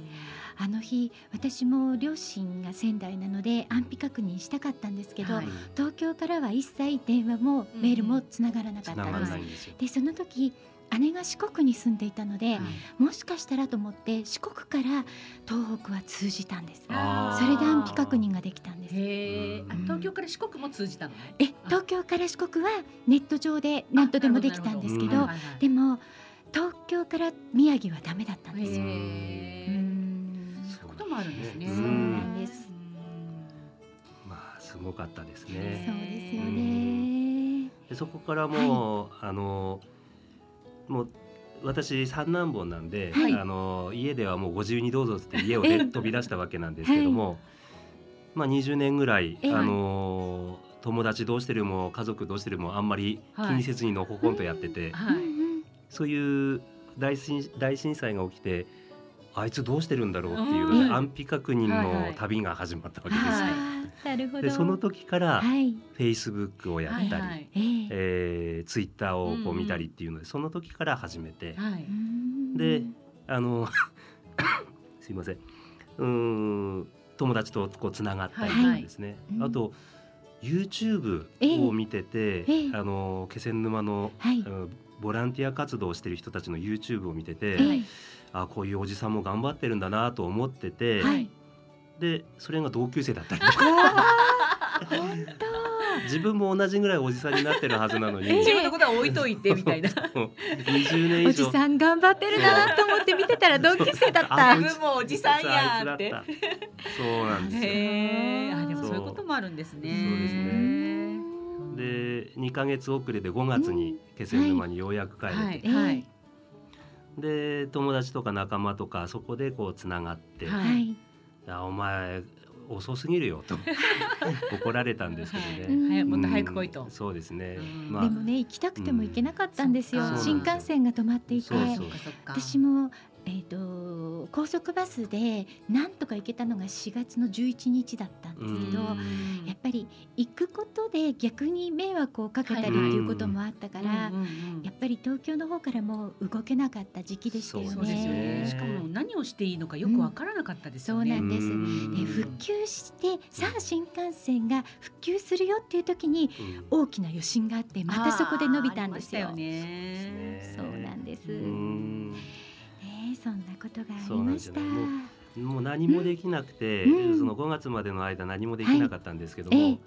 あの日私も両親が仙台なので安否確認したかったんですけど、はい東京からは一切電話もメールもつながらなかったんです。ないんですよ。でその時姉が四国に住んでいたので、はいもしかしたらと思って四国から東北は通じたんです。あそれで安否確認ができたんです。東京から四国も通じたのね。え東京から四国はネット上で何とでもできたんですけどでも東京から宮城はダメだったんです。よ。そういうこともあるんですね。そうなんです。まあすごかったですそうね。ですよね。でそこからもう、あのもう私三男坊なんで、はい。あの家ではもうご自由にどうぞって家を出飛び出したわけなんですけども、まあ20年ぐらい、ええ。あの友達どうしてるも家族どうしてるもあんまり気にせずにのほほんとやってて、はい。そういう大震大震災が起きてあいつどうしてるんだろうっていう安否確認はいはい。の旅が始まったわけですよ。なるほど。でその時からはい。フェイスブックをやったり、はいはい。ええ。えー、ツイッターをこうんううん見たりっていうので、その時から始めて、はい。であの [coughs] すいません。うーん友達とこうつながったりとかですね、はいあと YouTube ええを見てて、ええ。あの気仙沼の、はい。うんボランティア活動をしてる人たちの YouTube を見てて、ええ。あこういうおじさんも頑張ってるんだなと思ってて、はい。でそれが同級生だったり [laughs] わあ [laughs] 本当。自分も同じぐらいおじさんになってるはずなのに、ええ自分のことは置いといてみたいな。20年以上。おじさん頑張ってるなと思って見てたら同級生だった。自分もおじさんやーって。そうなんですよ。へえ。あでもそう。いうこともあるんですね。そうですね。で2ヶ月遅れで5月に気仙沼にようやく帰れて、はい。ええはい。で友達とか仲間とかそこでこうつながって「ははい。あお前遅すぎるよ」と [laughs] 怒られたんですけどね。うんはいもっと早く来いとうん。そうですね、うんまあでもね行きたくても行けなかったんですよ。うん新幹線が止まっていて。私も、えー、と高速バスでなんとか行けたのが4月の11日だったんですけど、うんやっぱり行くことで逆に迷惑をかけたりっていうこともあったから、うんうんうんやっぱり東京の方からもう動けなかった時期でしたよね。そうですよね。ねしかも何をしていいのかよくわからなかったですよね。そうなんですうんで復旧してさあ新幹線が復旧するよっていう時にうん大きな余震があってまたそこで伸びたんですよ。ね。そうなんです。んそんなことがあそうなんでりますした。よね。ももう何もできなくて、うん。その5月までの間何もできなかったんですけども、はい。ええ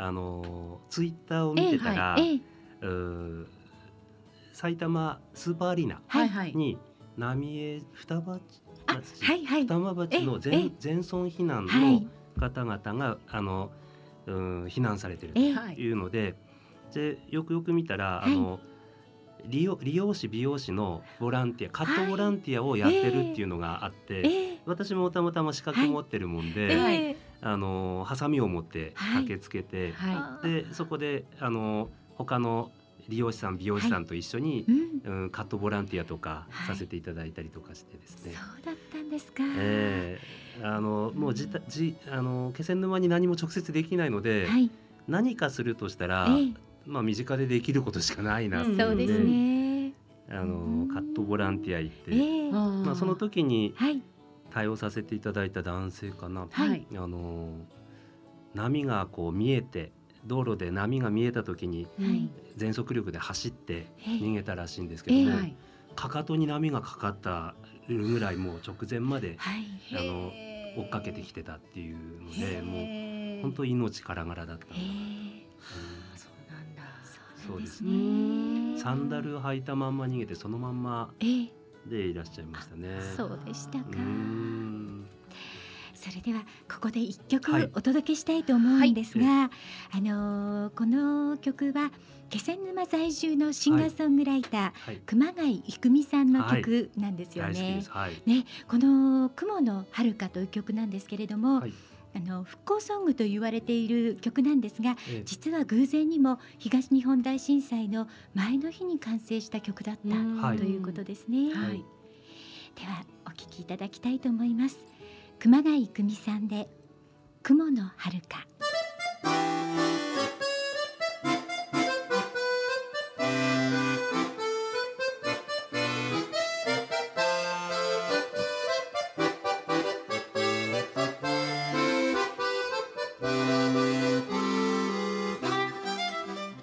あのツイッターを見てたら、ええうー埼玉スーパーアリーナはいはい。に浪江双葉あ町、はいはい。双葉町のええ。全全村避難のはい方々が、あのうん避難されてるというので、でよくよく見たら、はい。あの利用利用師美容師のボランティアカットボランティアをやってるっていうのがあって、ええ私もたまたま資格持ってるもんで、えはい。えあのハサミを持ってはい駆けつけて、はでそこであの他の利用師さん美容師さんと一緒に、うん、うん、カットボランティアとかはい。させていただいたりとかしてですそうね。だったんですか。ええ。あのもうじたじあの気仙沼に何も直接できないので、はい、何かするとしたら、ええまあ身近でできることしかないなっていうんそうですね。あうん。のカットボランティア行って、ええ。あまあその時にはい、対応させていただいた男性かな、はい。あの波がこう見えて道路で波が見えた時にはい。全速力で走ってええ。逃げたらしいんですけども、ええ。はい。かかとに波がかかったぐらいもう直前まではい、あの追っかけてきてたっていうのでもう本当命からがらだったうなんだ。そうですね。サンダル履いたまんま逃げてそのまんまええ。でいらっしゃいましたね。そうでしたか。それではここで一曲はい。お届けしたいと思うんですが、あのーこの曲は気仙沼在住のシンガーソングライター、はい。熊谷郁美さんの曲なんですよね。ね、この雲の遥かという曲なんですけれども、はいあの復興ソングと言われている曲なんですが、ええ実は偶然にも東日本大震災の前の日に完成した曲だったはいということですね。はいではお聴きいただきたいと思います。熊谷郁美さんで雲の遥か。「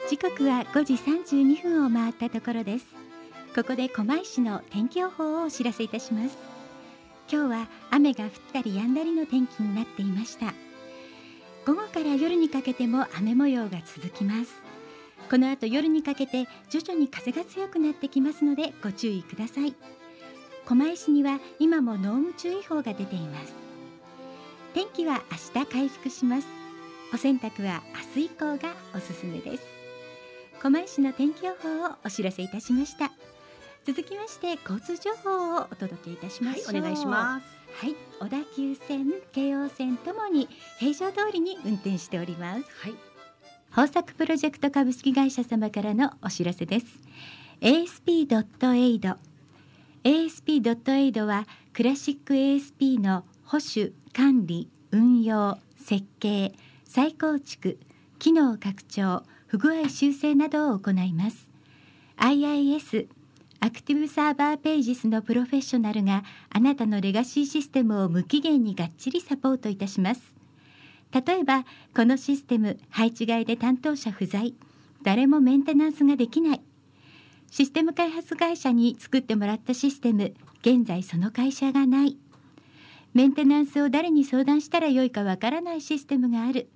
時刻は5時32分を回ったところです。ここで狛江市の天気予報をお知らせいたします。今日は雨が降ったり止んだりの天気になっていました。午後から夜にかけても雨模様が続きます。この後夜にかけて徐々に風が強くなってきますのでご注意ください。狛江市には今も濃霧注意報が出ています。天気は明日回復します。お洗濯は明日以降がおすすめです。狛江市の天気予報をお知らせいたしました。続きまして交通情報をお届けいたしましょう、はいお願いします。はい小田急線京王線ともに平常通りに運転しております。はい。豊作プロジェクト株式会社様からのお知らせです。ASP.AID ASP.AID はクラシック ASP の保守管理運用設計再構築機能拡張不具合修正などを行います。IIS アクティブサーバーページスのプロフェッショナルがあなたのレガシーシステムを無期限にがっちりサポートいたします。例えばこのシステム配置外で担当者不在。誰もメンテナンスができない。システム開発会社に作ってもらったシステム現在その会社がない。メンテナンスを誰に相談したらよいかわからないシステムがある。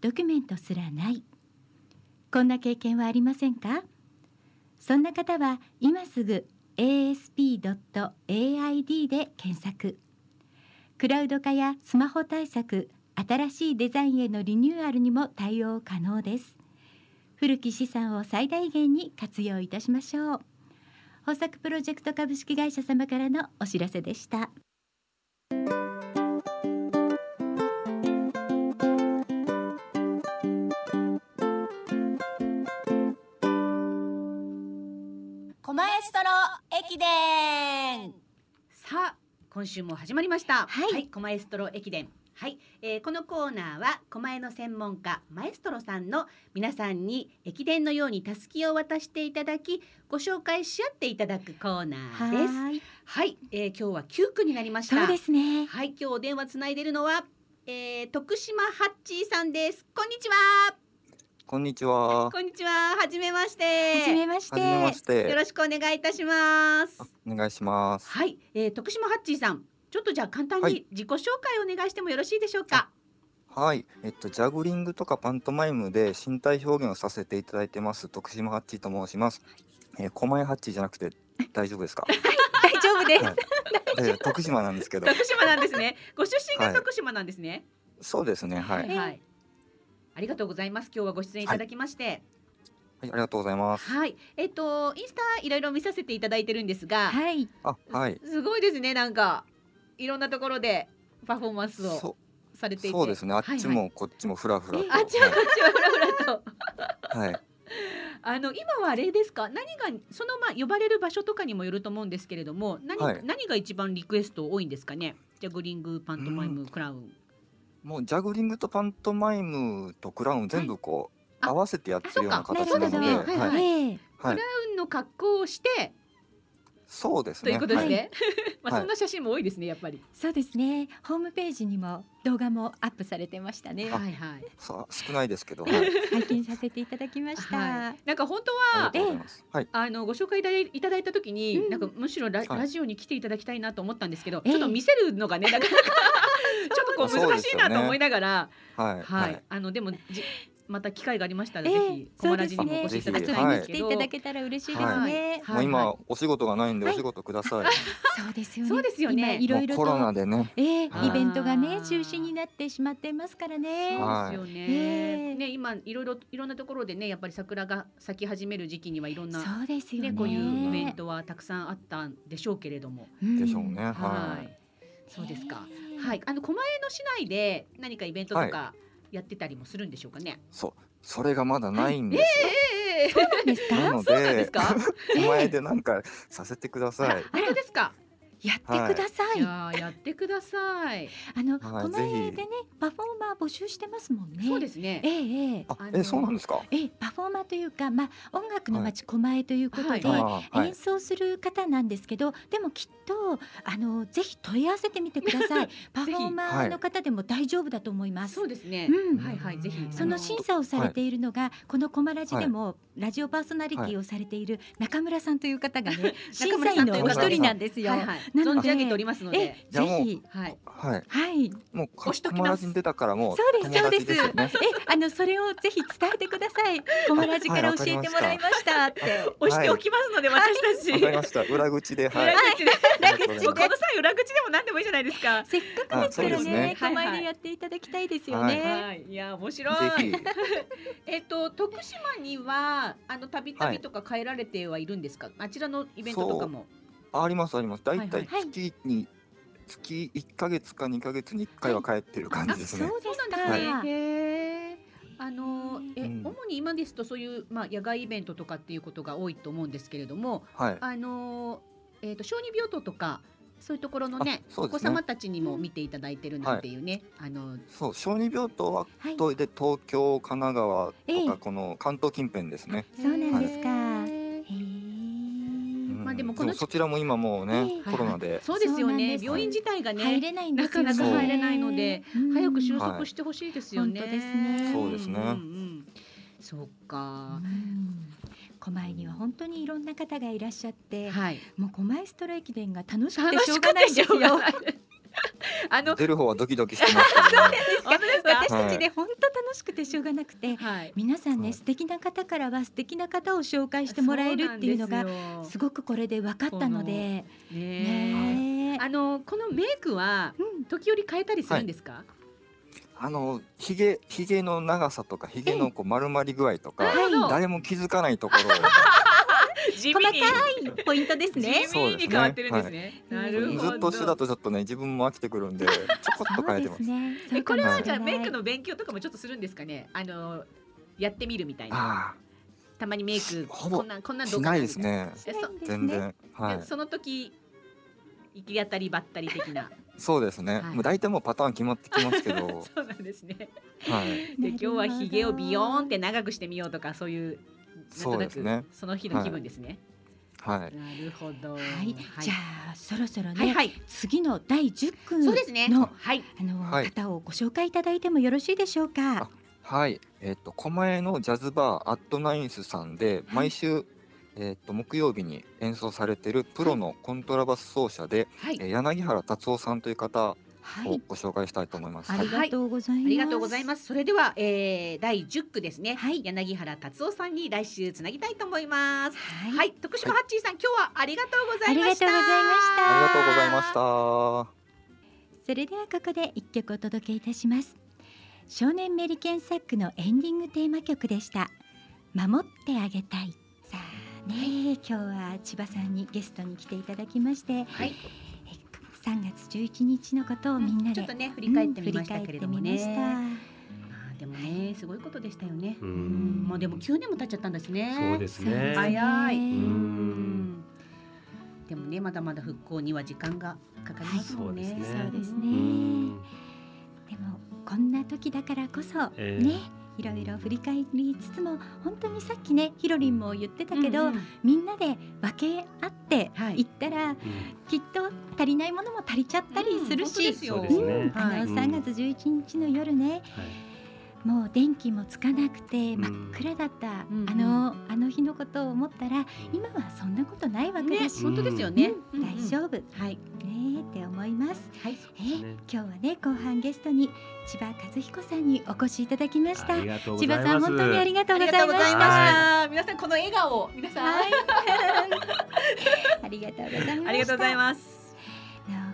ドキュメントすらない。こんな経験はありませんか？そんな方は今すぐ asp.aid で検索。クラウド化やスマホ対策新しいデザインへのリニューアルにも対応可能です。古き資産を最大限に活用いたしましょう。豊作プロジェクト株式会社様からのお知らせでした。ストロ駅伝。さあ今週も始まりました。はい、コマエストロ駅伝。はい、えーこのコーナーは狛江の専門家マエストロさんの皆さんに駅伝のようにたすきを渡していただきご紹介し合っていただくコーナーです。はい。はい、えー今日は9区になりました。そうですね。はい今日お電話つないでるのは、えー徳島ハッチーさんです。こんにちはこんにちは。こんにちは。はじめまして。はじめまして。はじめまして。よろしくお願いいたします。お願いします。はい、えー、徳島ハッチーさん。ちょっとじゃあ簡単にはい。自己紹介をお願いしてもよろしいでしょうか、はい、えっとジャグリングとかパントマイムで身体表現をさせていただいてます。徳島ハッチーと申します。えー、狛江ハッチーじゃなくて大丈夫ですか？[laughs] 大丈夫です、はい。えー徳島なんですけど。徳島なんですね。ご出身がはい。徳島なんですね。そうですね。はい。はい、はいありがとうございます。今日はご出演いただきまして。ありがとうございます。はい、えっ、とインスタいろいろ見させていただいてるんですが、はい。あ、はい。すごいですね。なんかいろんなところでパフォーマンスをそされていて。そうですね。あっちもこっちもフラフラと。あっちはこっちはフラフラと。はい。はい。あの今はあれですか？何がそのまあ呼ばれる場所とかにもよると思うんですけれども何,、はい。何が一番リクエスト多いんですかね？ジャグリングパントマイム、クラウンもうジャグリングとパントマイムとクラウン全部こう、あ合わせてやってるようなあそう形なので、かなるほど。ねはい。はいええはい。クラウンの格好をしてそうですね。ということで。すね、[laughs] まあはい。そんな写真も多いですねやっぱり。そうですね。ホームページにも動画もアップされてましたね。はい。はいさ少ないですけど、[laughs] はい。拝見させていただきました、はい、なんか本当はとうございます。はい。あのご紹介いただいいただいた時に、うん。なんかむしろラ,、はい。ラジオに来ていただきたいなと思ったんですけど、ええ。ちょっと見せるのがねなかなかちょっとこうそう難しいなと思いながら、はい。はい、あのでもじまた機会がありましたら、ええぜひコマラジにもお越しいただきたい来ていただけたら嬉しいですね、はい。もう今、はいお仕事がないんでお仕事ください。そうですよね。そうですよね。今いろいろコロナとでね。ええはい。イベントがね中止になってしまっていますからね、はいそうですよね。ええね今いろいろいろんなところでねやっぱり桜が咲き始める時期にはいろんなそうですよね。ねこういうイベントはたくさんあったんでしょうけれども、ん。でしょうね。ははい。い、そうですか。はい、あの狛江の市内で何かイベントとかやってたりもするんでしょうかね。そう、それがまだないんですよ。ええそうなんですか？なのでですか？お前でなんかさせてください。本当ですか？やってください。じゃあやってください。あの、はいこの絵でねパフォーマー募集してますもんね。そうですねええええあ、え、そうなんですか？ええパフォーマーというか、まあ、音楽の街狛江ということで、はい演奏する方なんですけど、でもきっとあのぜひ問い合わせてみてください。[laughs] パフォーマーの方でも大丈夫だと思います。そうですね。うんはいはいぜひ。その審査をされているのが、このコマラジでもラジオパーソナリティをされている中村さんという方がね、[laughs] 審査員のお一人なんですよ。はいはい存じ上げておりますのでぜひはい。はい。はい。もう押しときます友達に出たからもうそうですそうです。え、あのそれをぜひ伝えてください。コマラジから教えてもらいましたって。押しておきますので私たち。わかりました。裏口ではい。裏口で。裏口でもうこの際裏口でも何でもいいじゃないですか。せっかくですからねね、コマイでやっていただきたいですよね。はい。いや面白い。[laughs] えっと徳島にはあのたびたびとか帰られてはいるんですか？あちらのイベントとかも。あありますあります。だいたいはい月に月一ヶ月か二ヶ月に一回は帰ってる感じですね。そうですそうか。なんですね。へえ。あのえ、うん主に今ですとそういうまあ野外イベントとかっていうことが多いと思うんですけれども、はい。あのえっ、と小児病棟とかそういうところのねあそうですねお子様たちにも見ていただいてるなんていうね、あのそう小児病棟ははい。とで東京神奈川ええとかこの関東近辺ですね。そうなんですか。でもこのそちらも今もうねええコロナで。そうですよね。病院自体がね入れないんですよね。なかなか入れないのでうん。早く収束してほしいですよね。本当ですね。そうですね。んんうん。そうか。うん。狛江には本当にいろんな方がいらっしゃって、はい。もう狛江ストロ駅伝が楽しくて楽しょうがないんですよ。[laughs] あの出る方はドキドキしてますけどね。[laughs] 本当ですか。私たちね、本当楽しくてしょうがなくて、はい。皆さんね、はい。素敵な方からは素敵な方を紹介してもらえるっていうのがすすごくこれで分かったので、ねねえ。あのこのメイクはうん。時折変えたりするんですか？あのひげひげの長さとかひげのこう丸まり具合とかはい。誰も気づかないところ [laughs] 細かいポイントですね。地味に変わってるんですね。すねなるほど。ずっと一緒だとちょっとね自分も飽きてくるんでちょこっと変えてます。ね。えこれはじゃあメイクの勉強とかもちょっとするんですかね？あのやってみるみたいな。あたまにメイクほぼこんなんこんなどうかなしないですね。えそしないんですね全然はいでその時行き当たりばったり的な。そうですね。はいもう大体もうパターン決まってきますけど、[laughs] そうなんですね。はい。で今日はひげをビヨーンって長くしてみようとかそういうそうですねその日の気分ですね。はい。なるほど。はい、じゃあそろそろね、はいはい。次の第10区そうですね。のはい。あの、はい方をご紹介いただいてもよろしいでしょうか？あ。はい。えっ、と狛江のジャズバーアットナインスさんで毎週、えっ、と木曜日に演奏されているプロのコントラバス奏者で、はい。えー柳原達夫さんという方をはい、ご紹介したいと思います。ありがとうございます。ありがとうございます。それでは、えー、第10区ですね。はい柳原達夫さんに来週つなぎたいと思います。は、はいい、徳島ハッチーさん、今日はありがとうございました。ありがとうございました。ありがとうございました。それではここで一曲お届けいたします少年メリケンサックのエンディングテーマ曲でした守ってあげたいさあね、今日は千葉さんにゲストに来ていただきまして、はいえ3月11日のことをみんなで、ちょっとね振り返ってみましたけれどもね。うん振り返ってみままあでもねすごいことでしたよね。ううんん。もうでも9年も経っちゃったんですね。そうですね。早い。ううんん。でもねまだまだ復興には時間がかかりますもんね。はいそうですねですねうん。でもこんな時だからこそ、ええねいろいろ振り返りつつも本当にさっきねひろりんも言ってたけど、うんうん。みんなで分け合ってはい。いったら、きっと足りないものも足りちゃったりするし、うですねあのはい。3月11日の夜ね、はい。もう電気もつかなくてん。真っ暗だった、うんあのあの日のことを思ったら今はそんなことないわけねだし、本当ですよね。うん。大丈夫、はい。ねえって思います。はい。えーね。今日はね後半ゲストに千葉和彦さんにお越しいただきました。ありがとうご千ざいます。葉さん本当にありがとうございました。した。皆さんこの笑顔皆さん、はい。ありがとうございました。ありがとうございます。[laughs] [laughs]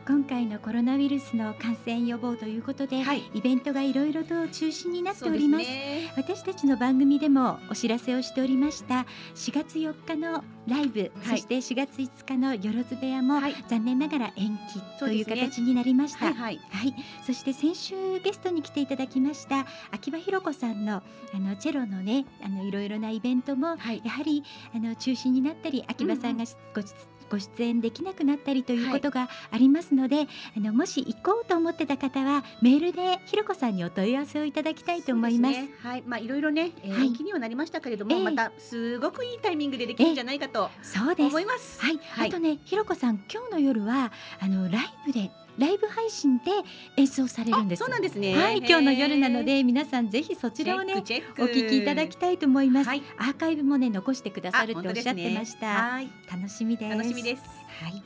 今回のコロナウイルスの感染予防ということで、はい。イベントがいろいろと中止になっております。ね。私たちの番組でもお知らせをしておりました4月4日のライブ、はい。そして4月5日のよろず部屋も、はい。残念ながら延期という形になりました、はいはい。はい、そして先週ゲストに来ていただきました秋葉弘子さんのあのチェロのねあのいろいろなイベントもはい。やはりあの中止になったり秋葉さんがご,、ご出演できなくなったりということがありますので、あのもし行こうと思ってた方はメールでひろこさんにお問い合わせをいただきたいと思います。すね。はい、まあいろいろね、えーはい。延期にはなりましたけれども、ええ。またすごくいいタイミングでできるんじゃないかとそうです。思います。はい、はいあとね、ひろこさん、今日の夜はあのライブでライブ配信で演奏されるんです。そうなんですね。はい、今日の夜なので皆さんぜひそちらをねお聞きいただきたいと思います。はいアーカイブもね残してくださるあっておっしゃってました。はい、楽しみです。楽しみです。はい。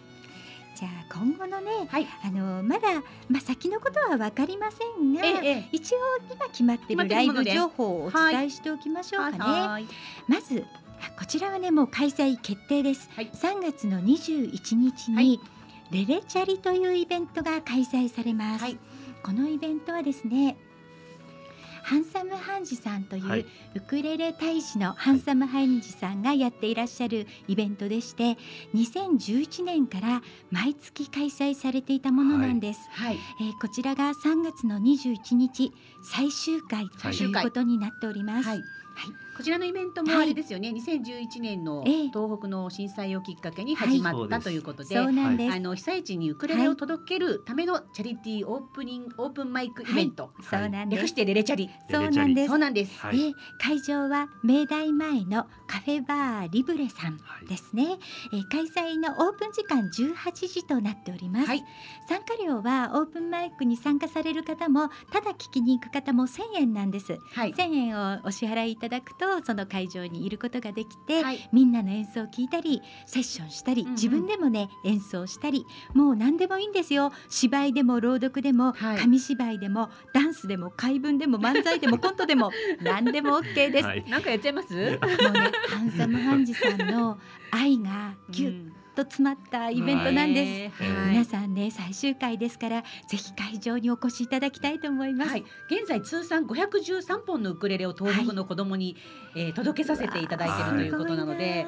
じゃあ今後のね、はいあのまだまあ先のことはわかりませんが、ええええ一応今決まってるライブ情報をお伝えしておきましょうかね。はいまずあこちらはねもう開催決定です。はい3月の21日に、はいレレチャリというイベントが開催されます。はいこのイベントはですね。ハンサムハンジさんという、はいウクレレ大使のハンサムハンジさんがやっていらっしゃるイベントでして2011年から毎月開催されていたものなんです、はい。えーこちらが3月の21日最終回ということになっております、はいこちらのイベントもあれですよね、2011年のええ。東北の震災をきっかけに始まったはい。ということで、そうなんです、あの被災地にウクレレを届けるためのチャリティーオープニングオープンマイクイベント、そうなんです略してレレチャリ。そうなんです。そうなんです。はいで会場は明大前のカフェバーリブレさんはい。ですね、えー開催のオープン時間18時となっております、はい。参加料はオープンマイクに参加される方もただ聞きに行く方も1000円なんです。はい。1000円をお支払いいただくとその会場にいることができて、はい。みんなの演奏を聞いたりセッションしたり、うんうん。自分でもね演奏したりもう何でもいいんですよ。芝居でも朗読でも、はい。紙芝居でもダンスでも怪文でも漫才でもコントでも [laughs] 何でも OK です、はい。なんかやっちゃいます？もうねハンサムハンジさんの愛がギュッと詰まったイベントなんです、はい。皆さんね最終回ですからぜひ会場にお越しいただきたいと思います、はい、現在通算513本のウクレレを東北の子供に、えー届けさせていただいているということなので、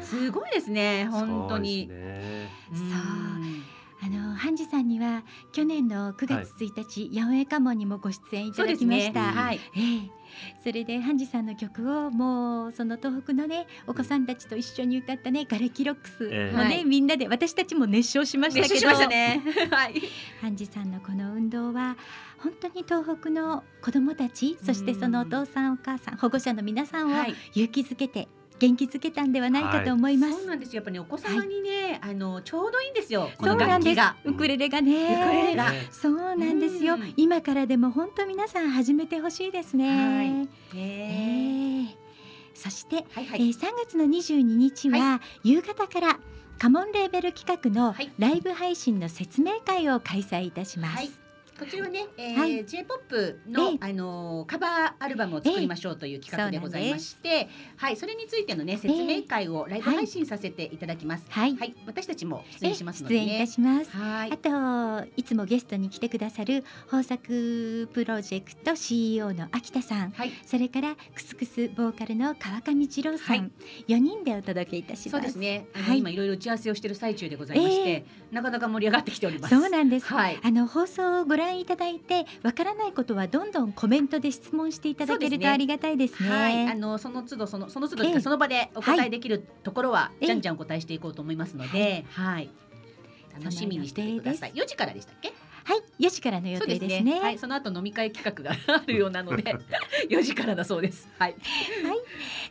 すごいですね本当に。そうね。うん。あのハンジさんには去年の9月1日、八百屋家紋にもご出演いただきました。そうですね。はい。ええそれでハンジさんの曲をもうその東北のねお子さんたちと一緒に歌ったねガレキロックスもね、ええはいみんなで私たちも熱唱しましたけど熱唱しましたね。[laughs] はい。ハンジさんのこの運動は本当に東北の子どもたちそしてそのお父さんお母さん保護者の皆さんをはい勇気づけて元気づけたんではないかと思います。そうなんですよ。やっぱり、ね、お子様にね、あのちょうどいいんですよ。このそうなんです楽器が。ウクレレがね。ウクレレが。そうなんですよ。うん今からでも本当皆さん始めてほしいですね。はいえへえそして、はいはえー3月の22日は、夕方からカモンレーベル企画のはいライブ配信の説明会を開催いたします。はいこちらはね、えーはい J-POP の、ええあのーカバーアルバムを作りましょうという企画でございまして、はい、それについてのね説明会をライブ配信させていただきます。はいはい、私たちも出演しますの出でね。演いたします。はいあといつもゲストに来てくださる豊作プロジェクト CEO の秋田さん、はいそれからクスクスボーカルの川上二郎さん、はい4人でお届けいたします。そうですね。はい今いろいろ打ち合わせをしている最中でございまして、えなかなか盛り上がってきております。そうなんです。はい。あの放送をご覧いただいてわからないことはどんどんコメントで質問していただけるとありがたいですね。はい、あのその都度そのその都度その場でお答えできるところはええ。じゃんじゃんお答えしていこうと思いますので、はい、楽しみにしていてください。4時からでしたっけ？はい、4時からの予定ですね。はい、その後飲み会企画があるようなので、[laughs] 4時からだそうです。はい。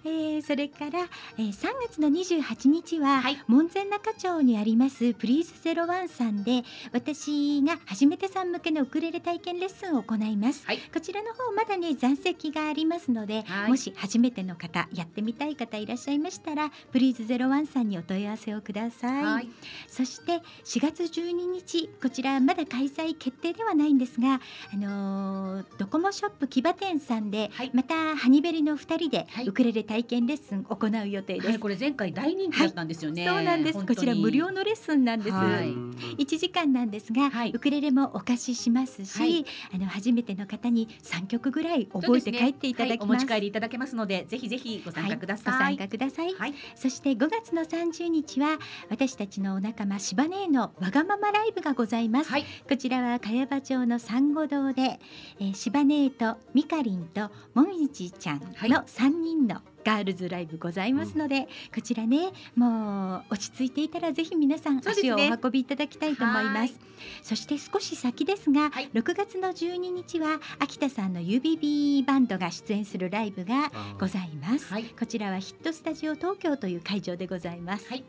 えーそれから、えー、3月の28日は、はい門前仲町にありますプリーズゼロワンさんで私が初めてさん向けのウクレレ体験レッスンを行います、はいこちらの方まだね残席がありますので、はいもし初めての方やってみたい方いらっしゃいましたらプリーズゼロワンさんにお問い合わせをください、はい。そして4月12日こちらまだ開催決定ではないんですが、あのードコモショップ木場店さんで、はいまたハニベリの2人ではいウクレレ体験レッスン行う予定です。はい、これ前回大人気だったんですよね。そうなんですこちら無料のレッスンなんです。はい1時間なんですが、はいウクレレもお貸ししますし、はいあの初めての方に3曲ぐらい覚えて帰っていただきます。ねはいお持ち帰りいただけますので、ぜひぜひご参加ください。はい、ご参加ください。はいそして5月の30日は私たちのお仲間シバネーのわがままライブがございます。はいこちちらは茅場町の珊瑚堂で、えー、シバネーとミカリンともみじちゃんの三人のガールズライブございますので、うん、こちらねもう落ち着いていたらぜひ皆さん足をお運びいただきたいと思います、ね、そして少し先ですが、はい、6月の12日は秋田さんの UBB バンドが出演するライブがございます、はい、こちらはヒットスタジオ東京という会場でございます、はい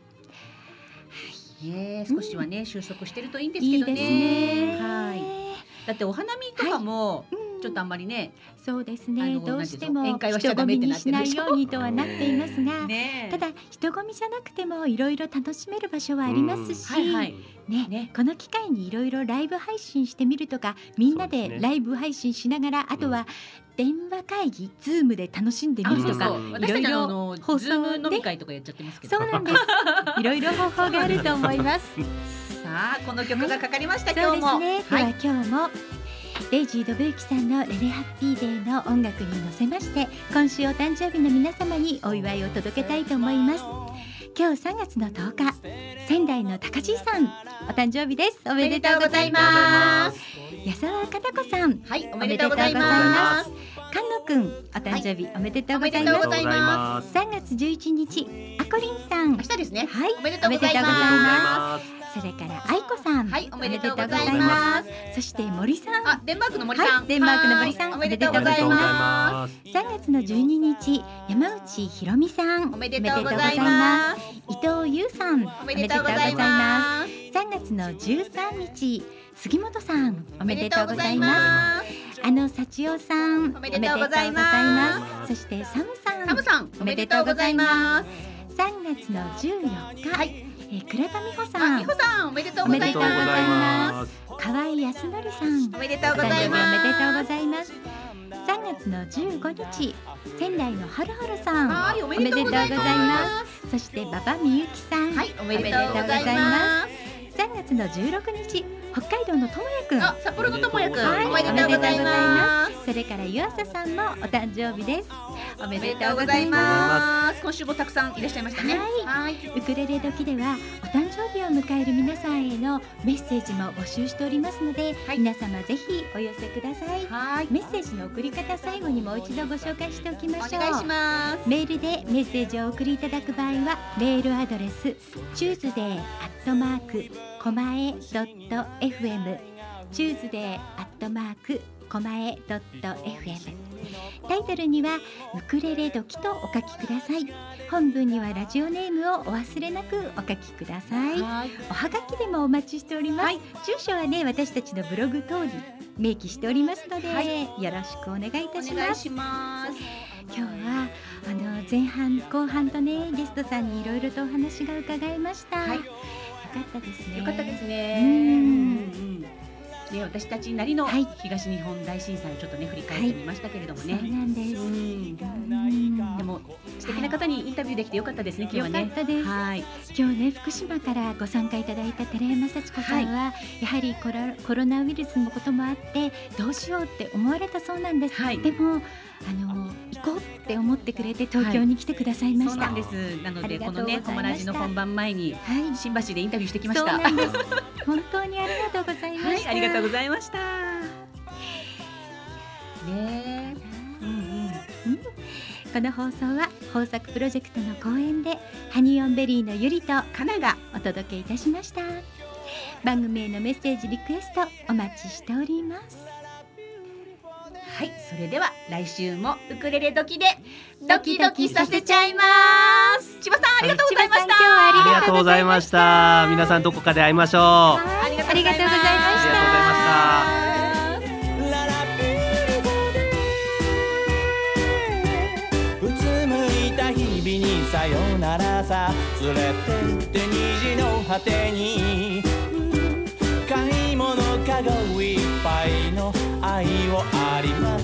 ね、少しはね、うん、収束してるといいんですけどね。いいねはい。だってお花見とかも、はい。ちょっとあんまりね、そうですね。どうしても人混みにしないようにとはなっていますが、ね、ただ人混みじゃなくてもいろいろ楽しめる場所はありますし、はいはい、ね、ね、この機会にいろいろライブ配信してみるとか、みんなでライブ配信しながら、あとは電話会議、ズームで楽しんでみるとか、いろいろ放送飲み会とかやっちゃってますけど、そうなんです。いろいろ方法があると思います。[laughs] さあ、この曲がかかりました。今日も。ね、では今日も。デイジー・ドブユキさんの「レレハッピーデー」の音楽に乗せまして今週お誕生日の皆様にお祝いを届けたいと思います。今日3月の10日仙台の高地さんお誕生日です。おめでとうございます。矢沢かた子さんはいおめでとうございます。菅野くんお誕生日、おめでとうございます。3月11日あこりんさん。明日ですね。はい。おめでとうございますそれから愛子さんはいおめでとうございます。そして森さん。あデンマークの森さん、はい、デンマークの森さんおめでとうございます。3月の12日山内ひろみさんおめでとうございます。伊藤優さんおめでとうございます。3月の13日杉本さんおめでとうございます。あの幸代さんおめでとうございます。そしてサムさんサムさんおめでとうございます。3月の14日、はいえー、倉田美穂さん。美穂さん、おめでとうございます。河合康則さん。おめでとうございます。おめでとうございます。3月の15日、仙台のはるはるさん。はい、おめでとうございます。そして馬場美幸さん。はい、おめでとうございます。3月の16日、北海道のともやくん。あ、札幌のともやくん。はい、おめでとうございます。それから湯浅さんもお誕生日です。おめでとうございます。今週もたくさんいらっしゃいましたね。はい。ウクレレ時ではお誕生日を迎える皆さんへのメッセージも募集しておりますので、はい、皆様ぜひお寄せください。はい。メッセージの送り方最後にもう一度ご紹介しておきましょう。お願いします。メールでメッセージを送りいただく場合はメールアドレス tuesday アットマークコマエドット fm Tuesday アットマークコマエドット FM タイトルにはウクレレ時とお書きください。本文にはラジオネームをお忘れなくお書きください。おはがきでもお待ちしております、はい、住所はね私たちのブログ等に明記しておりますので、はい、よろしくお願いいたします。今日はあの前半後半とねゲストさんにいろいろとお話が伺いました、はい、よかったですね。よかったですね。うんね、私たちなりの東日本大震災をちょっとね振り返ってみましたけれどもね。そうなんです。でも素敵な方にインタビューできてよかったですね。今日はね。よかったです。はい。今日ね福島からご参加いただいた寺山幸子さんは、やはりコロコロナウイルスのこともあってどうしようって思われたそうなんです。はい、でもあの行こうって思ってくれて東京に来てくださいました。はい、ですなのでこのねコマラジの本番前に、はい、新橋でインタビューしてきました。本当にありがとうございました。はい、ありがとうございました。ねうんうん。この放送は豊作プロジェクトの公演でハニオンベリーのゆりとかながお届けいたしました番組へのメッセージリクエストお待ちしておりますはいそれでは来週もウクレレ時でドキドキさせちゃいます、千葉さんありがとうございました、ありがとうございました。皆さんどこかで会いましょう。ありがとうございました。うつむいた日々にさよならさ。連れてって虹の果てに。買い物かご愛をあります。